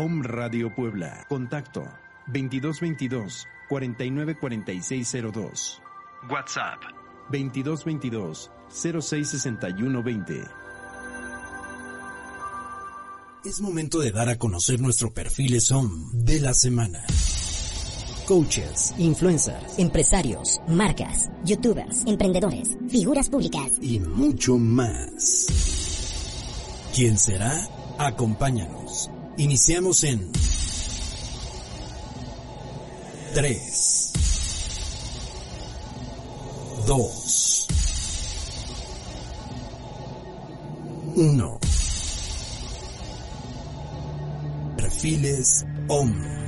Om Radio Puebla. Contacto 2222 494602. WhatsApp 2222 066120. Es momento de dar a conocer nuestro perfil SOM de la semana. Coaches, influencers, empresarios, marcas, youtubers, emprendedores, figuras públicas y mucho más. ¿Quién será? Acompáñanos. Iniciamos en 3, 2, 1. Perfiles OM.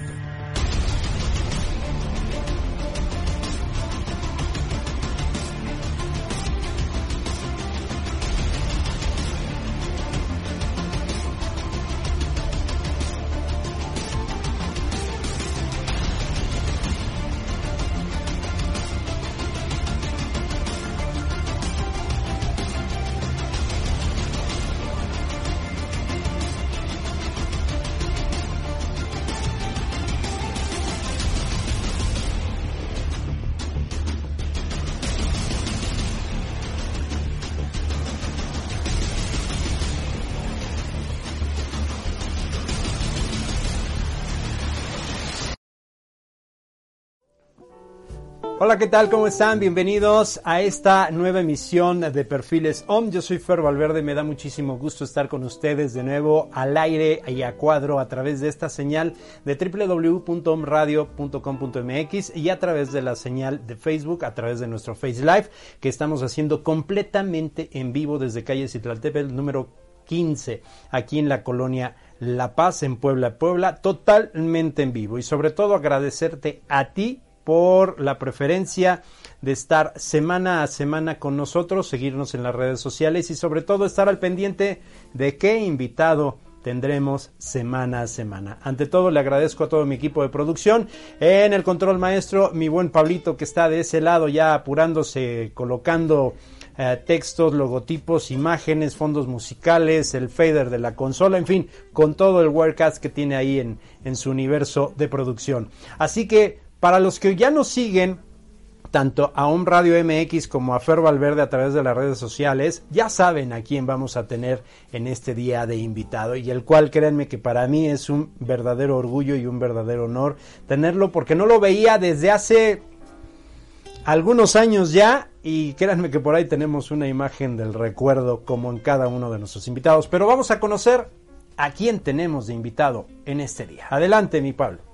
Hola, ¿qué tal? ¿Cómo están? Bienvenidos a esta nueva emisión de Perfiles OM. Yo soy Fer Valverde, me da muchísimo gusto estar con ustedes de nuevo al aire y a cuadro a través de esta señal de www.omradio.com.mx y a través de la señal de Facebook, a través de nuestro Face Live, que estamos haciendo completamente en vivo desde calle Citlaltepec número 15, aquí en la colonia La Paz, en Puebla, Puebla, totalmente en vivo. Y sobre todo agradecerte a ti por la preferencia de estar semana a semana con nosotros, seguirnos en las redes sociales y sobre todo estar al pendiente de qué invitado tendremos semana a semana. Ante todo le agradezco a todo mi equipo de producción, en el control maestro, mi buen Pablito que está de ese lado ya apurándose, colocando eh, textos, logotipos, imágenes, fondos musicales, el fader de la consola, en fin, con todo el Wirecast que tiene ahí en, en su universo de producción. Así que para los que ya nos siguen, tanto a un Radio MX como a Fer Valverde a través de las redes sociales, ya saben a quién vamos a tener en este día de invitado y el cual créanme que para mí es un verdadero orgullo y un verdadero honor tenerlo porque no lo veía desde hace algunos años ya y créanme que por ahí tenemos una imagen del recuerdo como en cada uno de nuestros invitados, pero vamos a conocer a quién tenemos de invitado en este día. Adelante mi Pablo.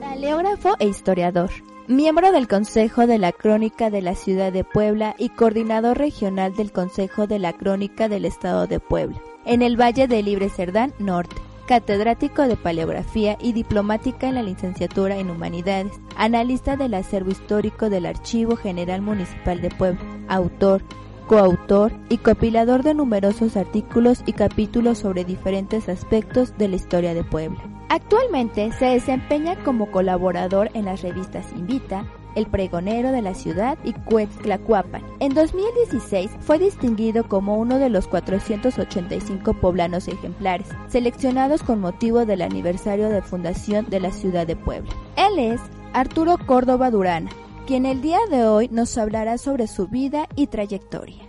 Paleógrafo e historiador. Miembro del Consejo de la Crónica de la Ciudad de Puebla y coordinador regional del Consejo de la Crónica del Estado de Puebla, en el Valle de Libre Cerdán Norte. Catedrático de Paleografía y diplomática en la licenciatura en Humanidades, analista del acervo histórico del Archivo General Municipal de Puebla, autor, coautor y compilador de numerosos artículos y capítulos sobre diferentes aspectos de la historia de Puebla. Actualmente se desempeña como colaborador en las revistas Invita, El Pregonero de la Ciudad y Cuetztlacuapan. En 2016 fue distinguido como uno de los 485 poblanos ejemplares, seleccionados con motivo del aniversario de fundación de la ciudad de Puebla. Él es Arturo Córdoba Durana, quien el día de hoy nos hablará sobre su vida y trayectoria.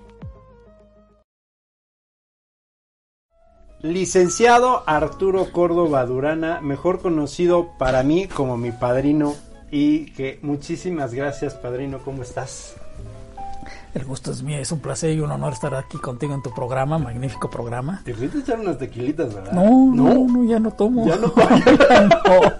Licenciado Arturo Córdoba Durana, mejor conocido para mí como mi padrino y que muchísimas gracias padrino, ¿cómo estás? El gusto es mío, es un placer y un honor estar aquí contigo en tu programa, magnífico programa. Te fuiste a echar unas tequilitas, ¿verdad? No, no, no, ya no tomo. Ya no tomo.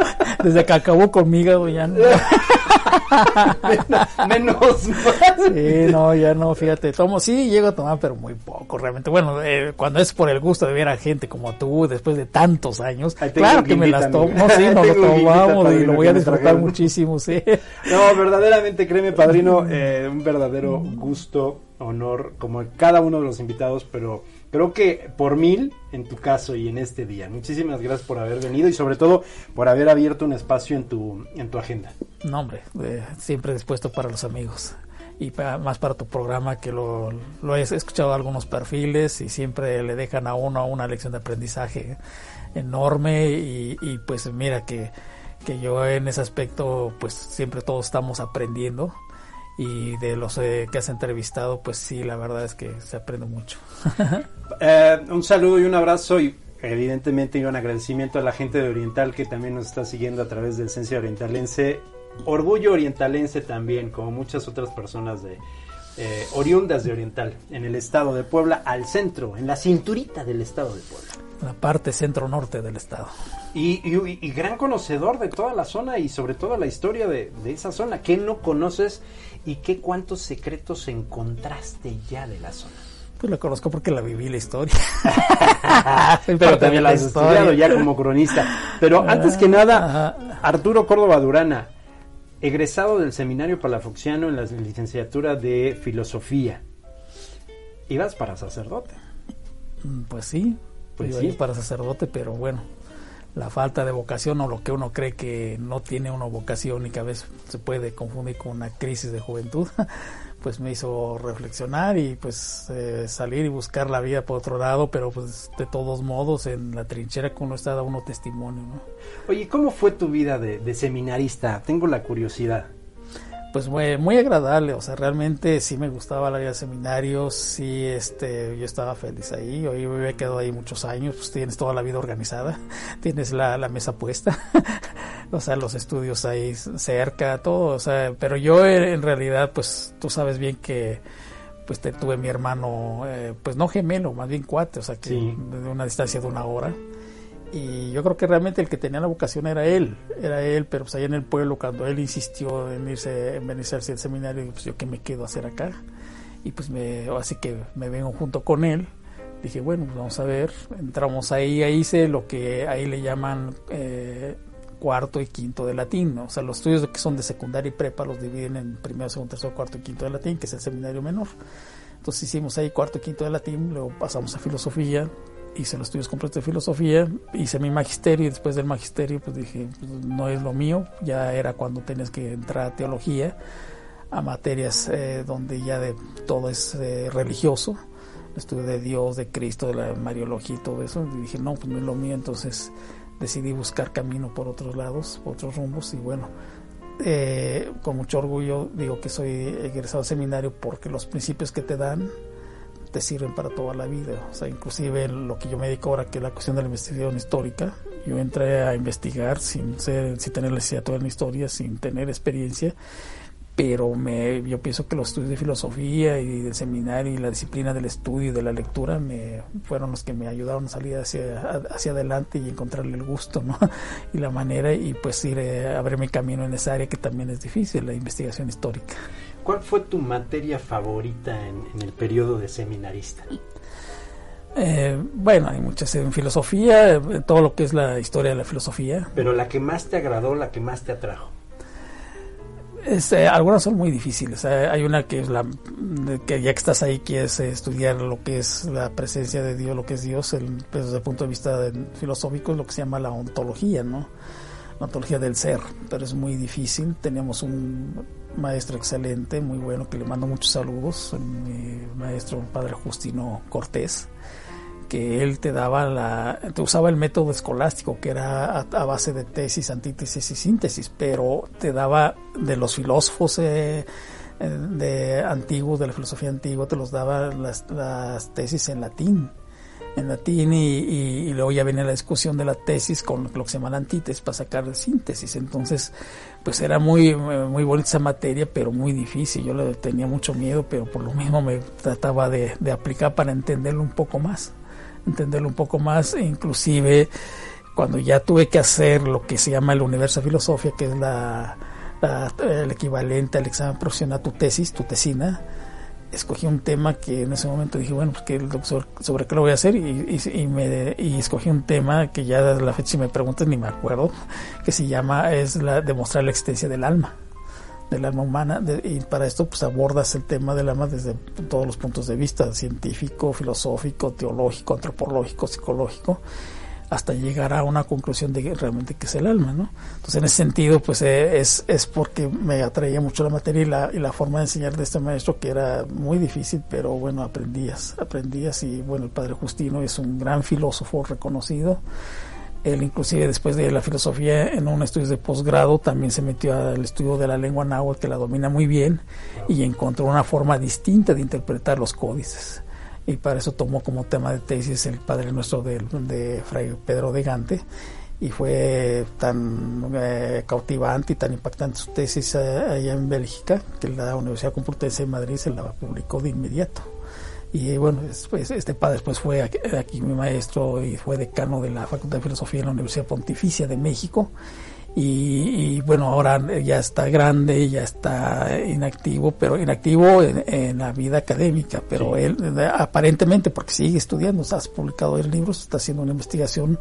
Desde que acabó conmigo ya no. menos, más. Sí, no, ya no, fíjate, tomo, sí, llego a tomar, pero muy poco, realmente. Bueno, eh, cuando es por el gusto de ver a gente como tú, después de tantos años, claro que me las tomo, no, sí, nos lo tomamos y lo voy a disfrutar muchísimo, sí. No, verdaderamente, créeme, padrino, eh, un verdadero gusto, honor, como cada uno de los invitados, pero creo que por mil en tu caso y en este día. Muchísimas gracias por haber venido y sobre todo por haber abierto un espacio en tu, en tu agenda. No, hombre, eh, siempre dispuesto para los amigos y más para tu programa que lo, lo, he escuchado algunos perfiles y siempre le dejan a uno una lección de aprendizaje enorme y, y pues mira que, que yo en ese aspecto pues siempre todos estamos aprendiendo y de los eh, que has entrevistado, pues sí, la verdad es que se aprende mucho. Eh, un saludo y un abrazo y evidentemente y un agradecimiento a la gente de Oriental que también nos está siguiendo a través del Ciencia Orientalense. Orgullo Orientalense también, como muchas otras personas de eh, oriundas de Oriental, en el estado de Puebla, al centro, en la cinturita del estado de Puebla. La parte centro-norte del estado. Y, y, gran conocedor de toda la zona y sobre todo la historia de, de esa zona. ¿Qué no conoces y qué cuántos secretos encontraste ya de la zona? Pues la conozco porque la viví la historia. Pero también la has estudiado ya como cronista. Pero antes que nada, Arturo Córdoba Durana, egresado del Seminario Palafoxiano en la licenciatura de Filosofía. Ibas para sacerdote. Mm, pues sí, pues sí. para sacerdote, pero bueno, la falta de vocación o lo que uno cree que no tiene una vocación y que a veces se puede confundir con una crisis de juventud, pues me hizo reflexionar y pues eh, salir y buscar la vida por otro lado, pero pues de todos modos en la trinchera que uno está da uno testimonio. ¿no? Oye, ¿cómo fue tu vida de seminarista? Tengo la curiosidad pues muy, muy agradable, o sea, realmente sí me gustaba la vida de seminarios, sí, este, yo estaba feliz ahí, yo me había quedado ahí muchos años, pues tienes toda la vida organizada, tienes la, la mesa puesta, o sea, los estudios ahí cerca, todo, o sea, pero yo en realidad, pues tú sabes bien que pues te, tuve mi hermano, eh, pues no gemelo, más bien cuate, o sea, que de una distancia de una hora y yo creo que realmente el que tenía la vocación era él, era él, pero pues allá en el pueblo cuando él insistió en irse, en venirse al seminario, pues yo qué me quedo a hacer acá, y pues me, así que me vengo junto con él, dije bueno, pues vamos a ver, entramos ahí, ahí hice lo que ahí le llaman eh, cuarto y quinto de latín, o sea, los estudios que son de secundaria y prepa los dividen en primero, segundo, tercero, cuarto y quinto de latín, que es el seminario menor, entonces hicimos ahí cuarto y quinto de latín, luego pasamos a filosofía, hice los estudios completos de filosofía, hice mi magisterio y después del magisterio pues dije, pues, no es lo mío, ya era cuando tenías que entrar a teología, a materias eh, donde ya de todo es eh, religioso, estudio de Dios, de Cristo, de la Mariología y todo eso, y dije, no, pues no es lo mío, entonces decidí buscar camino por otros lados, por otros rumbos. Y bueno, eh, con mucho orgullo digo que soy egresado seminario porque los principios que te dan te sirven para toda la vida. O sea, inclusive lo que yo me dedico ahora, que es la cuestión de la investigación histórica, yo entré a investigar sin, ser, sin tener la licenciatura en historia, sin tener experiencia, pero me, yo pienso que los estudios de filosofía y del seminario y la disciplina del estudio y de la lectura me fueron los que me ayudaron a salir hacia, hacia adelante y encontrarle el gusto ¿no? y la manera y pues ir a abrir mi camino en esa área que también es difícil, la investigación histórica. ¿Cuál fue tu materia favorita en, el periodo de seminarista? Eh, bueno, hay muchas en filosofía, todo lo que es la historia de la filosofía. Pero la que más te agradó, la que más te atrajo. Este, algunas son muy difíciles. Hay una que es la que ya que estás ahí quieres estudiar lo que es la presencia de Dios, lo que es Dios, el, pues, desde el punto de vista filosófico es lo que se llama la ontología, ¿no? La ontología del ser, pero es muy difícil. Tenemos un maestro excelente, muy bueno, que le mando muchos saludos, mi maestro padre Justino Cortés, que él te daba la, te usaba el método escolástico, que era a, base de tesis, antítesis y síntesis, pero te daba de los filósofos eh, eh, de antiguos, de la filosofía antigua, te los daba las, las tesis en latín en latín y, luego ya venía la discusión de la tesis con lo que se llama la antítesis para sacar síntesis. Entonces, pues era muy, muy bonita esa materia, pero muy difícil. Yo le tenía mucho miedo, pero por lo mismo me trataba de, aplicar para entenderlo un poco más. Entenderlo un poco más, e inclusive cuando ya tuve que hacer lo que se llama el universo de filosofía, que es la el equivalente al examen profesional, tu tesis, tu tesina, escogí un tema que en ese momento dije, bueno, pues que sobre qué lo voy a hacer y, y, me, y escogí un tema que ya desde la fecha si me preguntas ni me acuerdo, que se llama, es la demostrar la existencia del alma del alma humana y para esto pues abordas el tema del alma desde todos los puntos de vista científico, filosófico, teológico, antropológico, psicológico hasta llegar a una conclusión de que realmente qué es el alma, ¿no? Entonces en ese sentido pues eh, es, es porque me atraía mucho la materia y la, y la forma de enseñar de este maestro que era muy difícil, pero bueno, aprendías, aprendías y bueno, el padre Justino es un gran filósofo reconocido, él inclusive después de la filosofía en un estudio de posgrado también se metió al estudio de la lengua náhuatl que la domina muy bien y encontró una forma distinta de interpretar los códices y para eso tomó como tema de tesis el Padre Nuestro de, de Fray Pedro de Gante y fue tan eh, cautivante y tan impactante su tesis eh, allá en Bélgica que la Universidad Complutense de Madrid se la publicó de inmediato. Y bueno, después, este padre después fue aquí, aquí, mi maestro y fue decano de la Facultad de Filosofía en la Universidad Pontificia de México y, bueno, ahora ya está grande, ya está inactivo, pero inactivo en, la vida académica, pero él aparentemente, porque sigue estudiando, has publicado el libro, está haciendo una investigación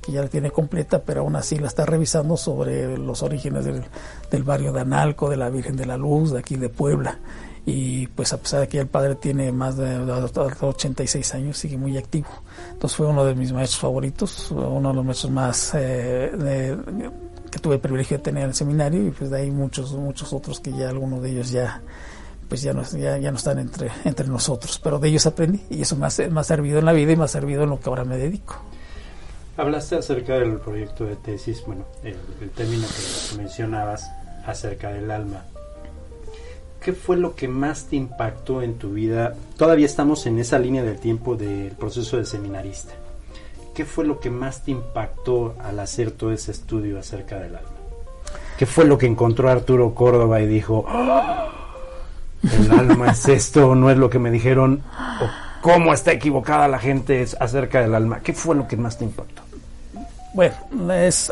que ya la tiene completa, pero aún así la está revisando sobre los orígenes del, del barrio de Analco, de la Virgen de la Luz, de aquí de Puebla y pues a pesar de que el padre tiene más de 86 años, sigue muy activo. Entonces fue uno de mis maestros favoritos, uno de los maestros más eh, de, que tuve el privilegio de tener en el seminario y pues de ahí muchos muchos otros que ya algunos de ellos ya pues ya no, ya, no están entre, entre nosotros, pero de ellos aprendí y eso me ha, servido en la vida y me ha servido en lo que ahora me dedico. Hablaste acerca del proyecto de tesis, bueno, el, el término que mencionabas acerca del alma. ¿Qué fue lo que más te impactó en tu vida? Todavía estamos en esa línea del tiempo del proceso de seminarista. ¿Qué fue lo que más te impactó al hacer todo ese estudio acerca del alma? ¿Qué fue lo que encontró Arturo Córdoba y dijo, ¡Ah! el alma es esto, no es lo que me dijeron, o cómo está equivocada la gente acerca del alma? ¿Qué fue lo que más te impactó? Bueno,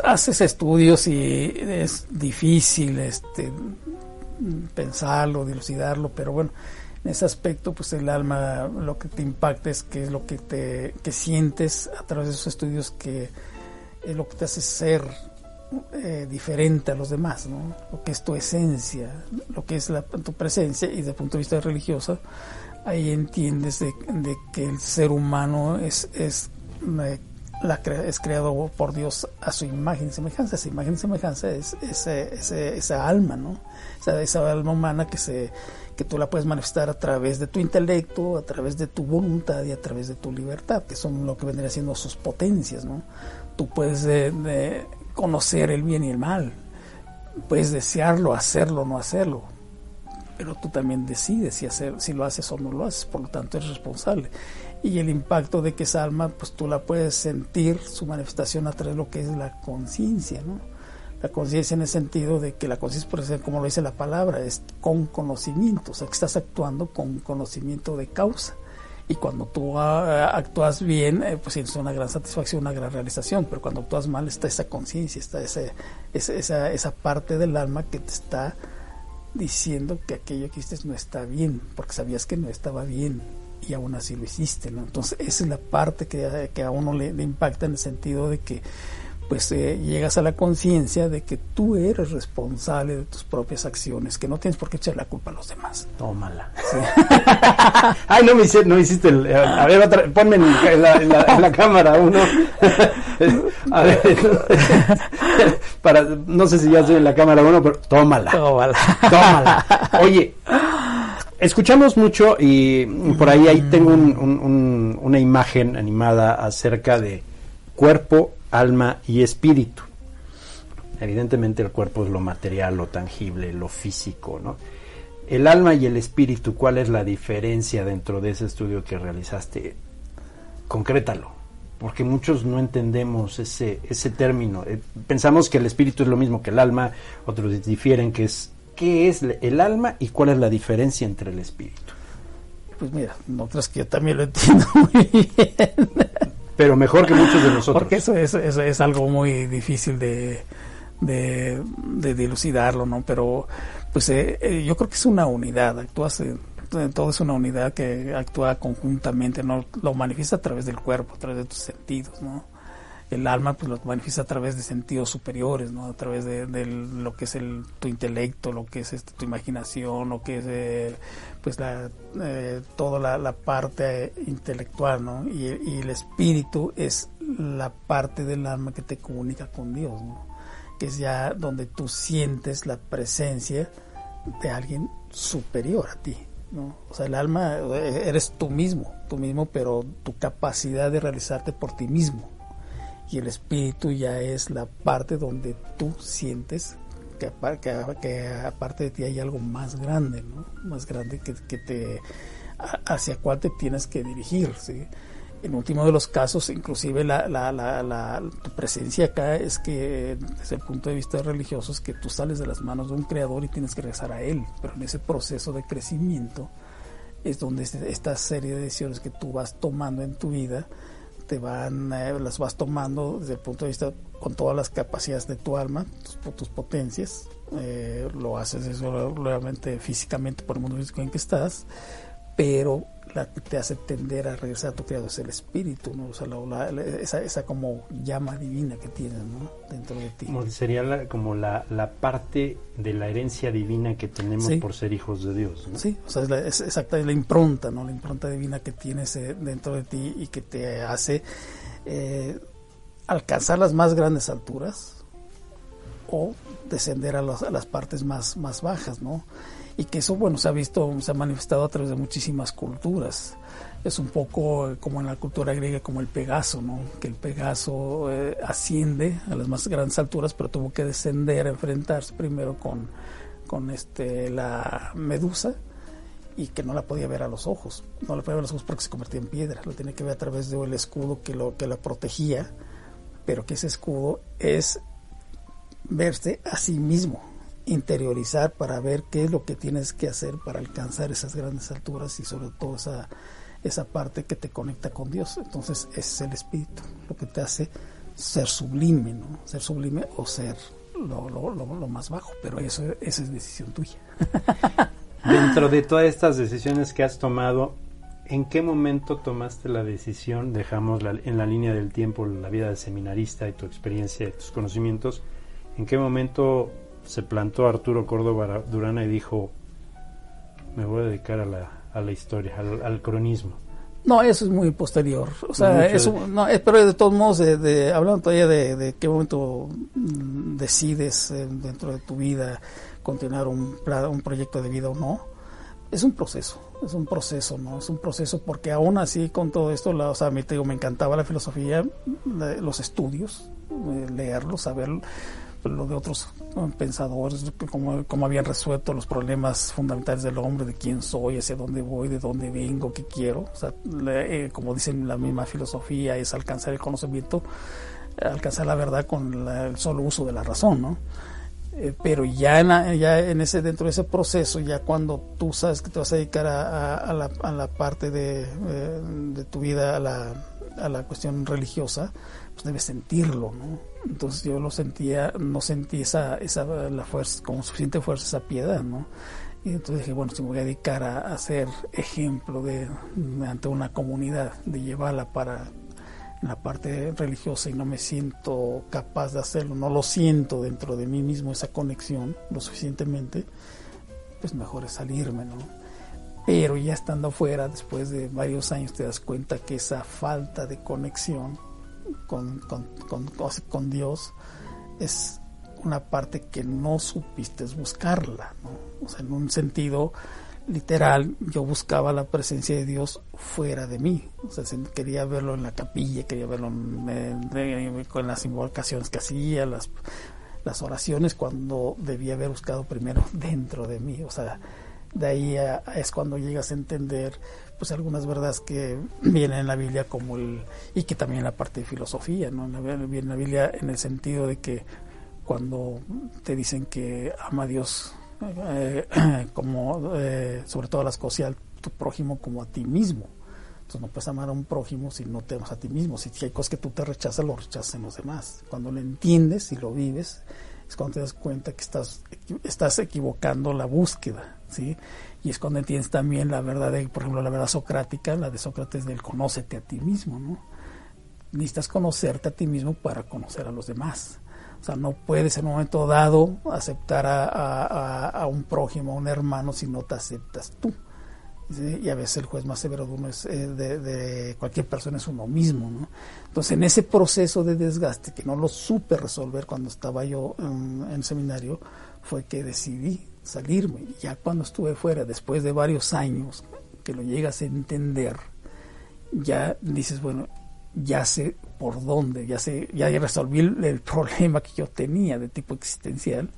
haces estudios y es difícil este, pensarlo, dilucidarlo, pero bueno, en ese aspecto, pues el alma lo que te impacta es que es lo que te que sientes a través de esos estudios que es lo que te hace ser eh, diferente a los demás, ¿no? Lo que es tu esencia, lo que es la, tu presencia y desde el punto de vista religioso, ahí entiendes de, que el ser humano es, es, eh, la, es creado por Dios a su imagen y semejanza. Esa imagen y semejanza es, esa alma, ¿no? Esa, esa alma humana que se que tú la puedes manifestar a través de tu intelecto, a través de tu voluntad y a través de tu libertad, que son lo que vendría siendo sus potencias, ¿no? Tú puedes de, conocer el bien y el mal, puedes desearlo, hacerlo o no hacerlo, pero tú también decides si, hacer, si lo haces o no lo haces, por lo tanto eres responsable. Y el impacto de que esa alma, pues tú la puedes sentir, su manifestación a través de lo que es la conciencia, ¿no? La conciencia en el sentido de que la conciencia, por ejemplo, como lo dice la palabra, es con conocimiento, o sea, que estás actuando con conocimiento de causa. Y cuando tú ah, actúas bien, eh, pues es una gran satisfacción, una gran realización, pero cuando actúas mal está esa conciencia, está ese, esa, esa parte del alma que te está diciendo que aquello que hiciste no está bien, porque sabías que no estaba bien y aún así lo hiciste. Entonces esa es la parte que, que a uno le, le impacta en el sentido de que pues eh, llegas a la conciencia de que tú eres responsable de tus propias acciones, que no tienes por qué echar la culpa a los demás. Tómala. Ay, no me hiciste, no hiciste el, a ver, otra, ponme en la, en la, cámara uno. a ver, para, no sé si ya estoy en la cámara uno, pero tómala. Tómala. Tómala. Oye, escuchamos mucho y por ahí, ahí tengo un, un, una imagen animada acerca de cuerpo alma y espíritu. Evidentemente el cuerpo es lo material, lo tangible, lo físico, ¿no? El alma y el espíritu, ¿cuál es la diferencia dentro de ese estudio que realizaste? Concrétalo, porque muchos no entendemos ese, ese término. Eh, pensamos que el espíritu es lo mismo que el alma, otros difieren que es qué es el alma y cuál es la diferencia entre el espíritu. Pues mira, crees que yo también lo entiendo muy bien pero mejor que muchos de nosotros. Porque eso es, es algo muy difícil de, de, dilucidarlo, ¿no? Pero pues eh, eh, yo creo que es una unidad, actúa todo es una unidad que actúa conjuntamente, ¿no? Lo manifiesta a través del cuerpo, a través de tus sentidos, ¿no? El alma pues lo manifiesta a través de sentidos superiores, ¿no? A través de, lo que es el, tu intelecto, lo que es este, tu imaginación, lo que es eh, pues la, toda la, parte intelectual, ¿no? Y, y el espíritu es la parte del alma que te comunica con Dios, ¿no? que es ya donde tú sientes la presencia de alguien superior a ti. ¿no? O sea, el alma eh, eres tú mismo, tú mismo, pero tu capacidad de realizarte por ti mismo. Y el espíritu ya es la parte donde tú sientes que, aparte de ti hay algo más grande. Más grande que, que te hacia cuál te tienes que dirigir, en último de los casos, inclusive la, la, la, tu presencia acá es que desde el punto de vista religioso es que tú sales de las manos de un creador y tienes que regresar a él, pero en ese proceso de crecimiento es donde esta serie de decisiones que tú vas tomando en tu vida te van eh, las vas tomando desde el punto de vista con todas las capacidades de tu alma, tus, tus potencias, eh, lo haces eso realmente físicamente por el mundo físico en que estás, pero la que te hace tender a regresar a tu creador es el espíritu, ¿no? O sea, esa, esa, como llama divina que tienes, ¿no? Dentro de ti. sería como la, la, parte de la herencia divina que tenemos por ser hijos de Dios, ¿no? Sí, o sea, es, la, exacta, es la impronta, ¿no? La impronta divina que tienes eh, dentro de ti y que te hace eh, alcanzar las más grandes alturas o descender a, a las partes más, más bajas, ¿no? Y que eso, bueno, se ha visto, se ha manifestado a través de muchísimas culturas. Es un poco como en la cultura griega, como el Pegaso, ¿no? Que el Pegaso eh, asciende a las más grandes alturas, pero tuvo que descender a enfrentarse primero con, con este, la medusa y que no la podía ver a los ojos. No la podía ver a los ojos porque se convertía en piedra. Lo tenía que ver a través del escudo que, lo, que la protegía, pero que ese escudo es verse a sí mismo interiorizar para ver qué es lo que tienes que hacer para alcanzar esas grandes alturas y sobre todo esa, esa parte que te conecta con Dios. Entonces es el espíritu lo que te hace ser sublime, ¿no? Ser sublime o ser lo, lo, lo, más bajo, pero eso, esa es decisión tuya. Dentro de todas estas decisiones que has tomado, ¿en qué momento tomaste la decisión, dejamos en la línea del tiempo la vida de seminarista y tu experiencia y tus conocimientos, ¿en qué momento se plantó Arturo Córdoba Durana y dijo, me voy a dedicar a la, a la historia, al, cronismo. No, eso es muy posterior. O sea, eso, no, pero de todos modos, de, hablando todavía de, qué momento mm, decides eh, dentro de tu vida continuar un, un proyecto de vida o no, es un proceso, es un proceso, ¿no? Es un proceso porque aún así con todo esto, la, o sea, a mí te digo, me encantaba la filosofía, los estudios, eh, leerlos, saber lo de otros pensadores, cómo, cómo, habían resuelto los problemas fundamentales del hombre, de quién soy, hacia dónde voy, de dónde vengo, qué quiero. O sea, eh, como dicen la misma filosofía, es alcanzar el conocimiento, alcanzar la verdad con el solo uso de la razón, ¿no? Eh, pero ya en, ya en ese dentro de ese proceso, ya cuando tú sabes que te vas a dedicar a, la, la, parte de, eh, de tu vida, a la, a la cuestión religiosa, pues debes sentirlo, ¿no? Entonces yo lo sentía, no sentí esa, esa la fuerza, como suficiente fuerza, esa piedad, ¿no? Y entonces dije, bueno, si me voy a dedicar a, ser ejemplo de, ante una comunidad, de llevarla para la parte religiosa y no me siento capaz de hacerlo, no lo siento dentro de mí mismo esa conexión lo suficientemente, pues mejor es salirme, ¿no? Pero ya estando afuera, después de varios años, te das cuenta que esa falta de conexión con, con, Dios es una parte que no supiste buscarla, O sea, en un sentido literal, yo buscaba la presencia de Dios fuera de mí. O sea, quería verlo en la capilla, quería verlo en, con las invocaciones que hacía, las, las oraciones, cuando debía haber buscado primero dentro de mí. O sea, de ahí es cuando llegas a entender pues algunas verdades que vienen en la Biblia como el y que también la parte de filosofía no viene en la Biblia en el sentido de que cuando te dicen que ama a Dios eh, como eh, sobre todas las cosas y tu prójimo como a ti mismo. Entonces no puedes amar a un prójimo si no te amas a ti mismo. Si hay cosas que tú te rechazas lo rechazas los demás. Cuando lo entiendes y lo vives es cuando te das cuenta que estás, estás equivocando la búsqueda, ¿sí? Y es cuando entiendes también la verdad, de, por ejemplo, la verdad socrática, la de Sócrates del conócete a ti mismo, ¿no? Necesitas conocerte a ti mismo para conocer a los demás. O sea, no puedes en un momento dado aceptar a, un prójimo, a un hermano, si no te aceptas tú. Y a veces el juez más severo de, uno es, eh, de, cualquier persona es uno mismo. ¿no? Entonces, en ese proceso de desgaste, que no lo supe resolver cuando estaba yo en, en seminario, fue que decidí salirme. Ya cuando estuve fuera, después de varios años, que lo llegas a entender, ya dices, bueno, ya sé por dónde, ya sé, ya resolví el, problema que yo tenía de tipo existencial,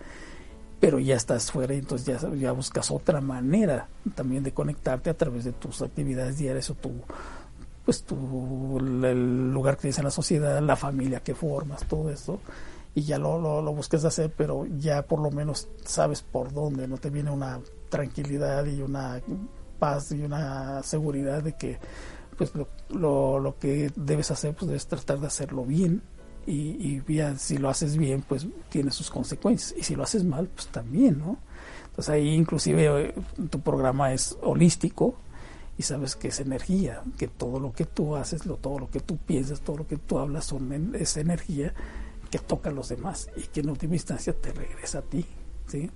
pero ya estás fuera y entonces ya, ya buscas otra manera también de conectarte a través de tus actividades diarias o tu pues tu el lugar que tienes en la sociedad, la familia que formas, todo eso y ya lo, lo, lo busques hacer, pero ya por lo menos sabes por dónde, no te viene una tranquilidad y una paz y una seguridad de que pues lo, lo, que debes hacer, pues debes tratar de hacerlo bien y, y si lo haces bien, pues tiene sus consecuencias y si lo haces mal, pues también, ¿no? Entonces ahí inclusive eh, tu programa es holístico y sabes que es energía, que todo lo que tú haces, lo, todo lo que tú piensas, todo lo que tú hablas son es energía que toca a los demás y que en última instancia te regresa a ti, ¿sí?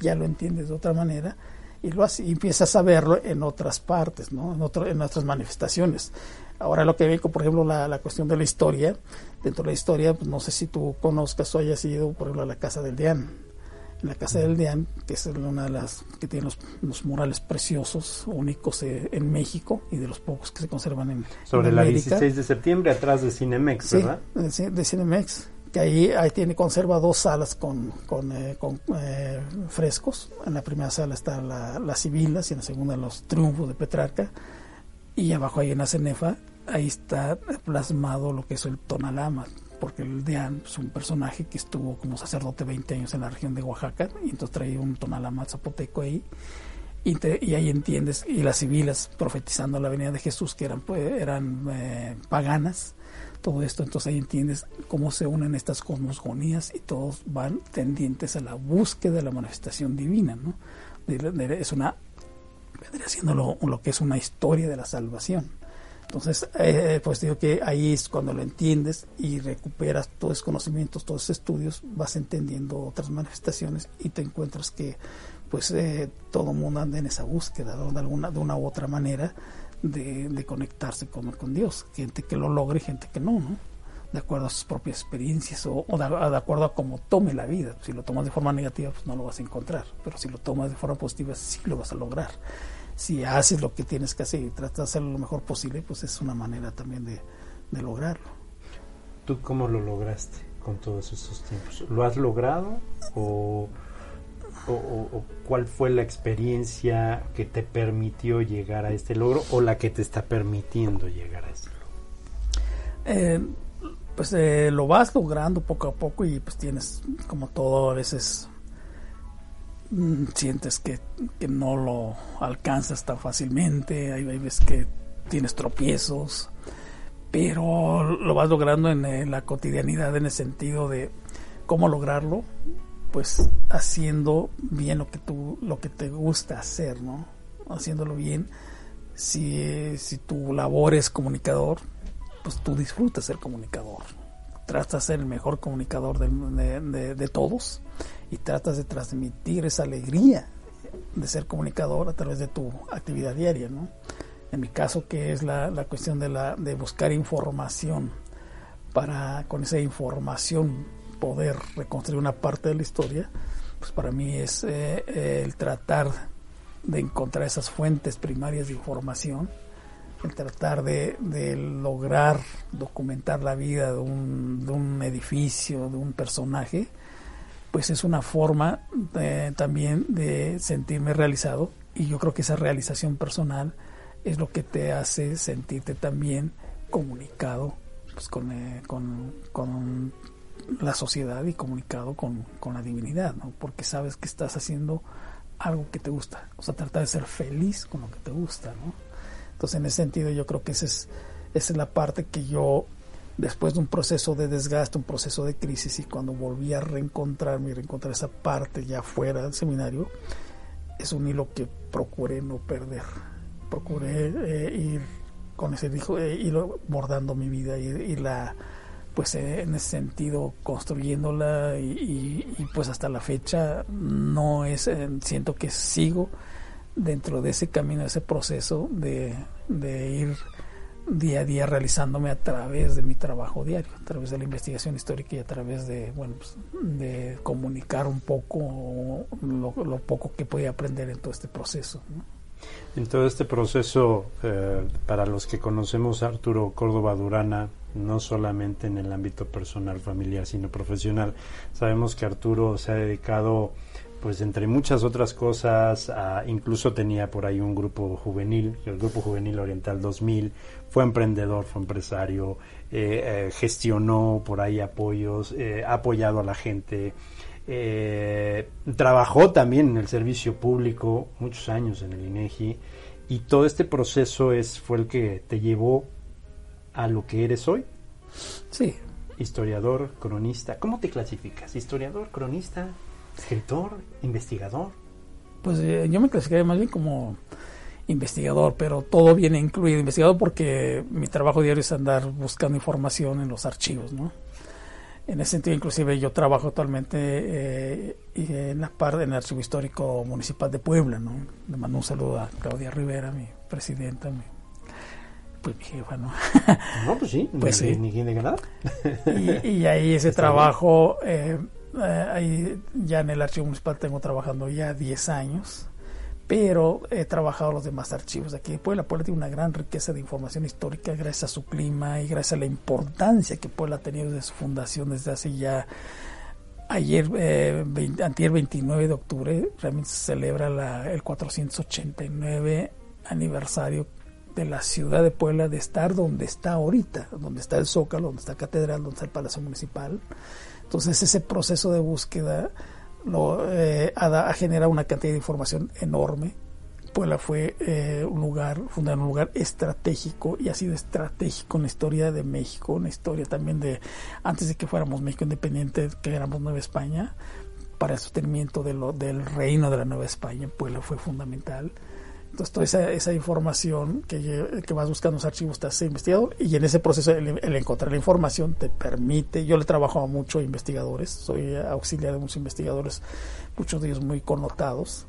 Ya lo entiendes de otra manera y lo y empiezas a verlo en otras partes, ¿no? en, otro, en otras manifestaciones. Ahora lo que veo, por ejemplo, la, la, cuestión de la historia, dentro de la historia, pues no sé si tú conozcas o hayas ido, por ejemplo, a la Casa del Deán. En la Casa del Deán, que es una de las que tiene los, murales preciosos, únicos eh, en México y de los pocos que se conservan en Sobre la 16 de septiembre, atrás de Cinemex, ¿verdad? Sí, de Cinemex que ahí, ahí tiene, conserva dos salas con, con, eh, eh, frescos. En la primera sala están la, las Sibilas y en la segunda los triunfos de Petrarca. Y abajo ahí en la Cenefa, ahí está plasmado lo que es el Tonalama, porque el Deán es un personaje que estuvo como sacerdote 20 años en la región de Oaxaca, y entonces traía un Tonalama zapoteco ahí. Y, y, ahí entiendes, y las civilas profetizando la venida de Jesús, que eran, pues, eran eh, paganas, todo esto, entonces ahí entiendes cómo se unen estas cosmogonías y todos van tendientes a la búsqueda de la manifestación divina, ¿no? Es una, vendría siendo lo, que es una historia de la salvación. Entonces, eh, pues digo que ahí es cuando lo entiendes y recuperas todos esos conocimientos, todos esos estudios, vas entendiendo otras manifestaciones y te encuentras que pues eh, todo el mundo anda en esa búsqueda de, alguna, de una u otra manera de, conectarse con, con, Dios. Gente que lo logre y gente que no, ¿no? De acuerdo a sus propias experiencias o, de, acuerdo a cómo tome la vida. Si lo tomas de forma negativa, pues no lo vas a encontrar. Pero si lo tomas de forma positiva, sí lo vas a lograr. Si haces lo que tienes que hacer y tratas de hacerlo lo mejor posible, pues es una manera también de, de lograrlo. ¿Tú cómo lo lograste con todos esos tiempos? ¿Lo has logrado o o, cuál fue la experiencia que te permitió llegar a este logro o la que te está permitiendo llegar a este logro? Eh, pues eh, lo vas logrando poco a poco y pues tienes como todo a veces mm, sientes que, no lo alcanzas tan fácilmente, hay, veces que tienes tropiezos, pero lo vas logrando en la cotidianidad en el sentido de cómo lograrlo pues haciendo bien lo que tú lo que te gusta hacer no haciéndolo bien. Si, si tu labor es comunicador pues tú disfrutas ser comunicador. Tratas de ser el mejor comunicador de, de, todos y tratas de transmitir esa alegría de ser comunicador a través de tu actividad diaria no en mi caso que es la, la cuestión de la de buscar información para con esa información poder reconstruir una parte de la historia, pues para mí es eh, el tratar de encontrar esas fuentes primarias de información, el tratar de, lograr documentar la vida de un, de un, edificio, de un personaje, pues es una forma eh, también de sentirme realizado y yo creo que esa realización personal es lo que te hace sentirte también comunicado pues, eh, con, con la sociedad y comunicado con, la divinidad, ¿no? Porque sabes que estás haciendo algo que te gusta, o sea, tratar de ser feliz con lo que te gusta, ¿no? Entonces, en ese sentido, yo creo que esa es, esa es la parte que yo después de un proceso de desgaste, un proceso de crisis, y cuando volví a reencontrarme y reencontrar esa parte ya fuera del seminario, es un hilo que procuré no perder. Procuré eh, ir con ese eh, hilo bordando mi vida y, la pues eh, en ese sentido construyéndola y, pues hasta la fecha no es siento que sigo dentro de ese camino ese proceso de, de ir día a día realizándome a través de mi trabajo diario, a través de la investigación histórica y a través de, bueno, pues, de comunicar un poco lo, poco que podía aprender en todo este proceso. En todo este proceso, eh, para los que conocemos a Arturo Córdoba Durana, no solamente en el ámbito personal, familiar, sino profesional, sabemos que Arturo se ha dedicado pues entre muchas otras cosas, incluso tenía por ahí un grupo juvenil, el Grupo Juvenil Oriental 2000, fue emprendedor, fue empresario, eh, eh, gestionó por ahí apoyos, eh, ha apoyado a la gente, trabajó también en el servicio público muchos años en el INEGI y todo este proceso es fue el que te llevó a lo que eres hoy. Sí. Historiador, cronista, ¿cómo te clasificas? Historiador, cronista, escritor, investigador. Pues yo me clasificaría más bien como investigador, pero todo viene incluido investigador porque mi trabajo diario es andar buscando información en los archivos, ¿no? En ese sentido, inclusive yo trabajo actualmente eh, en la parte en el Archivo Histórico Municipal de Puebla, ¿no? Le mando un saludo a Claudia Rivera, mi presidenta, mi, pues mi jefa, ¿no? Pues sí, pues ni, sí. ni quién de ganar. Y, y, ahí ese trabajo, eh, eh, ahí ya en el Archivo Municipal tengo trabajando ya 10 años pero he trabajado los demás archivos aquí de Puebla. Puebla tiene una gran riqueza de información histórica gracias a su clima y gracias a la importancia que Puebla ha tenido desde su fundación desde hace ya ayer, eh, 29 de octubre, realmente se celebra la, el 489 aniversario de la ciudad de Puebla de estar donde está ahorita, donde está el Zócalo, donde está la Catedral, donde está el Palacio Municipal. Entonces ese proceso de búsqueda lo, eh, ha, generado una cantidad de información enorme. Puebla fue eh, un lugar, fundado un lugar estratégico y ha sido estratégico en la historia de México, en la historia también de, antes de que fuéramos México independiente, que éramos Nueva España, para el sostenimiento del reino de la Nueva España, Puebla fue fundamental. Entonces, toda esa, esa información que, que, vas buscando en los archivos te hace investigador y en ese proceso el, encontrar la información te permite, yo le trabajo a muchos investigadores, soy auxiliar de muchos investigadores, muchos de ellos muy connotados,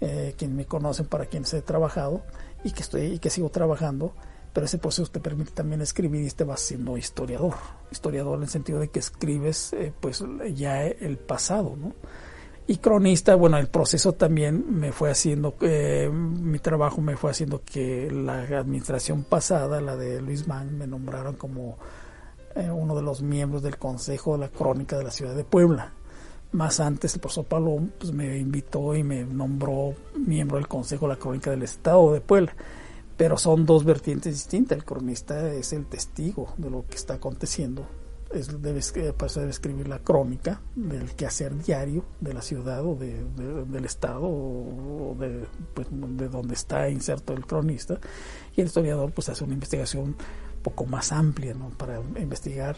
eh, quienes me conocen para quienes he trabajado y que estoy y que sigo trabajando, pero ese proceso te permite también escribir y te vas siendo historiador, historiador en el sentido de que escribes eh, pues ya el pasado, ¿no? Y cronista, bueno, el proceso también me fue haciendo, eh, mi trabajo me fue haciendo que la administración pasada, la de Luis Mann, me nombraron como eh, uno de los miembros del Consejo de la Crónica de la Ciudad de Puebla. Más antes el profesor Palón pues, me invitó y me nombró miembro del Consejo de la Crónica del Estado de Puebla. Pero son dos vertientes distintas. El cronista es el testigo de lo que está aconteciendo es, debe, debe escribir la crónica del quehacer diario de la ciudad o de, del estado o de, pues, de donde está inserto el cronista y el historiador pues hace una investigación un poco más amplia ¿no? para investigar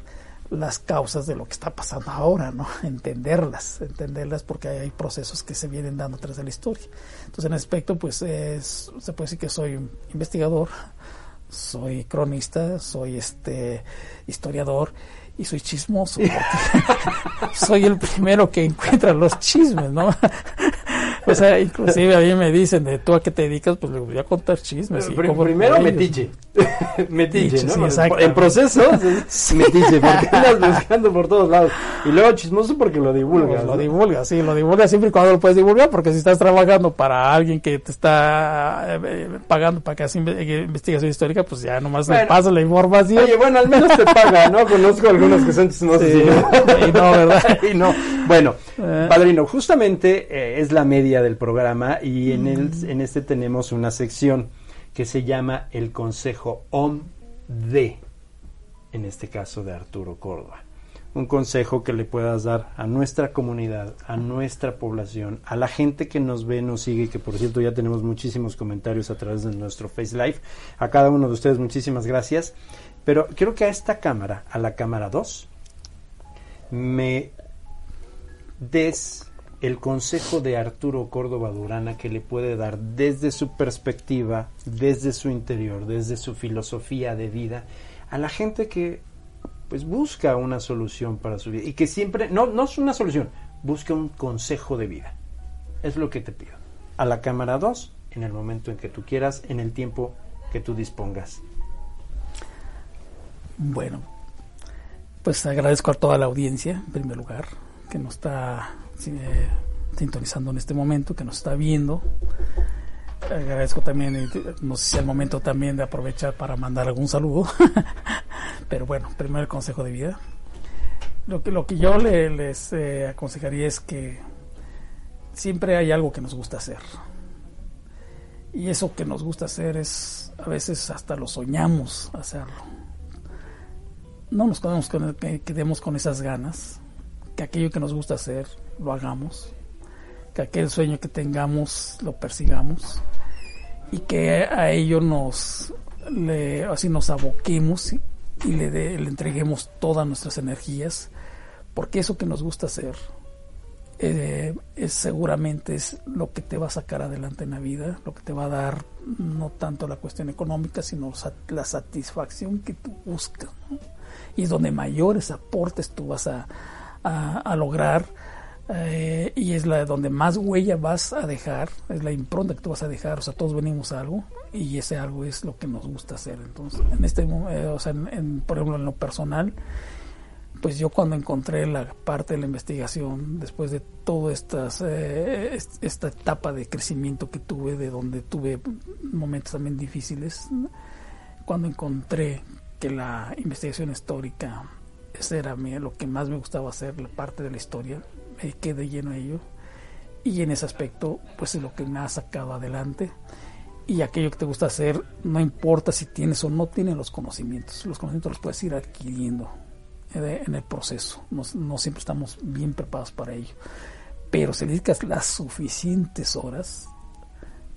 las causas de lo que está pasando ahora, ¿no? Entenderlas, entenderlas porque hay, procesos que se vienen dando tras de la historia. Entonces, en aspecto, pues es, se puede decir que soy investigador, soy cronista, soy este historiador y soy chismoso. soy el primero que encuentra los chismes, ¿no? O sea, inclusive a mí me dicen, de tú a qué te dedicas, pues le voy a contar chismes. Y primero metiche. metiche, ¿no? en proceso, metiche, porque andas buscando por todos lados. Y luego chismoso porque lo divulgas. lo divulgas, sí, lo divulgas siempre y cuando lo puedes divulgar, porque si estás trabajando para alguien que te está eh, pagando para que hagas investigación histórica, pues ya nomás le pasas la información. Oye, bueno, al menos te paga, ¿no? Conozco algunos que son chismosos. y no, ¿verdad? y no. Bueno, eh. padrino, justamente eh, es la media del programa y en, el, en este tenemos una sección que se llama el Consejo OM de, en este caso de Arturo Córdoba. un consejo que le puedas dar a nuestra comunidad, a nuestra población, a la gente que nos ve, nos sigue, que por cierto ya tenemos muchísimos comentarios a través de nuestro Face Live. A cada uno de ustedes muchísimas gracias. Pero quiero que a esta cámara, a la cámara 2, me des el consejo de Arturo Córdoba Durana que le puede dar desde su perspectiva, desde su interior, desde su filosofía de vida, a la gente que pues busca una solución para su vida y que siempre, no, no es una solución, busca un consejo de vida. Es lo que te pido. A la cámara 2, en el momento en que tú quieras, en el tiempo que tú dispongas. Bueno, pues agradezco a toda la audiencia, en primer lugar, que nos está sintonizando en este momento, que nos está viendo. Agradezco también, no sé si el momento también de aprovechar para mandar algún saludo, pero bueno, primero el consejo de vida. Lo que, lo que yo les eh, aconsejaría es que siempre hay algo que nos gusta hacer. Y eso que nos gusta hacer es, a veces hasta lo soñamos hacerlo no nos quedemos con, quedemos con esas ganas, que aquello que nos gusta hacer lo hagamos, que aquel sueño que tengamos lo persigamos. Y que a ello nos le, así nos aboquemos y, le, le, entreguemos todas nuestras energías, porque eso que nos gusta hacer eh, es seguramente es lo que te va a sacar adelante en la vida, lo que te va a dar no tanto la cuestión económica, sino la satisfacción que tú buscas y es donde mayores aportes tú vas a, a, lograr eh, y es la donde más huella vas a dejar, es la impronta que tú vas a dejar, o sea, todos venimos a algo y ese algo es lo que nos gusta hacer. Entonces, en este eh, o sea, en, por ejemplo, en lo personal, pues yo cuando encontré la parte de la investigación, después de toda estas, eh, esta etapa de crecimiento que tuve, de donde tuve momentos también difíciles, cuando encontré que la investigación histórica ese era lo que más me gustaba hacer, la parte de la historia, me quedé lleno de ello. Y en ese aspecto pues es lo que me ha sacado adelante. Y aquello que te gusta hacer no importa si tienes o no tienes los conocimientos, los conocimientos los puedes ir adquiriendo en el proceso, no, no siempre estamos bien preparados para ello, pero si dedicas las suficientes horas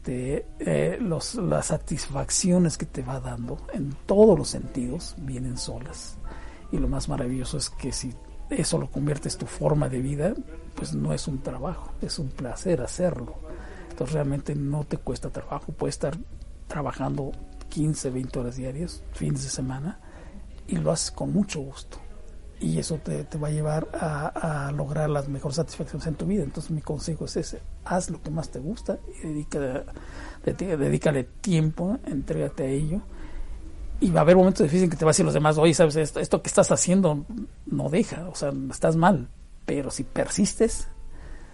eh, los, las satisfacciones que te va dando en todos los sentidos vienen solas. Y lo más maravilloso es que si eso lo conviertes tu forma de vida, pues no es un trabajo, es un placer hacerlo. Entonces realmente no te cuesta trabajo, puedes estar trabajando 15, 20 horas diarias, fines de semana, y lo haces con mucho gusto y eso te, va a llevar a, lograr las mejores satisfacciones en tu vida. Entonces mi consejo es ese, haz lo que más te gusta y dedica, dedícale tiempo, entrégate a ello. Y va a haber momentos difíciles que te va a decir los demás, oye, sabes, esto, esto que estás haciendo no deja, o sea, estás mal. Pero si persistes,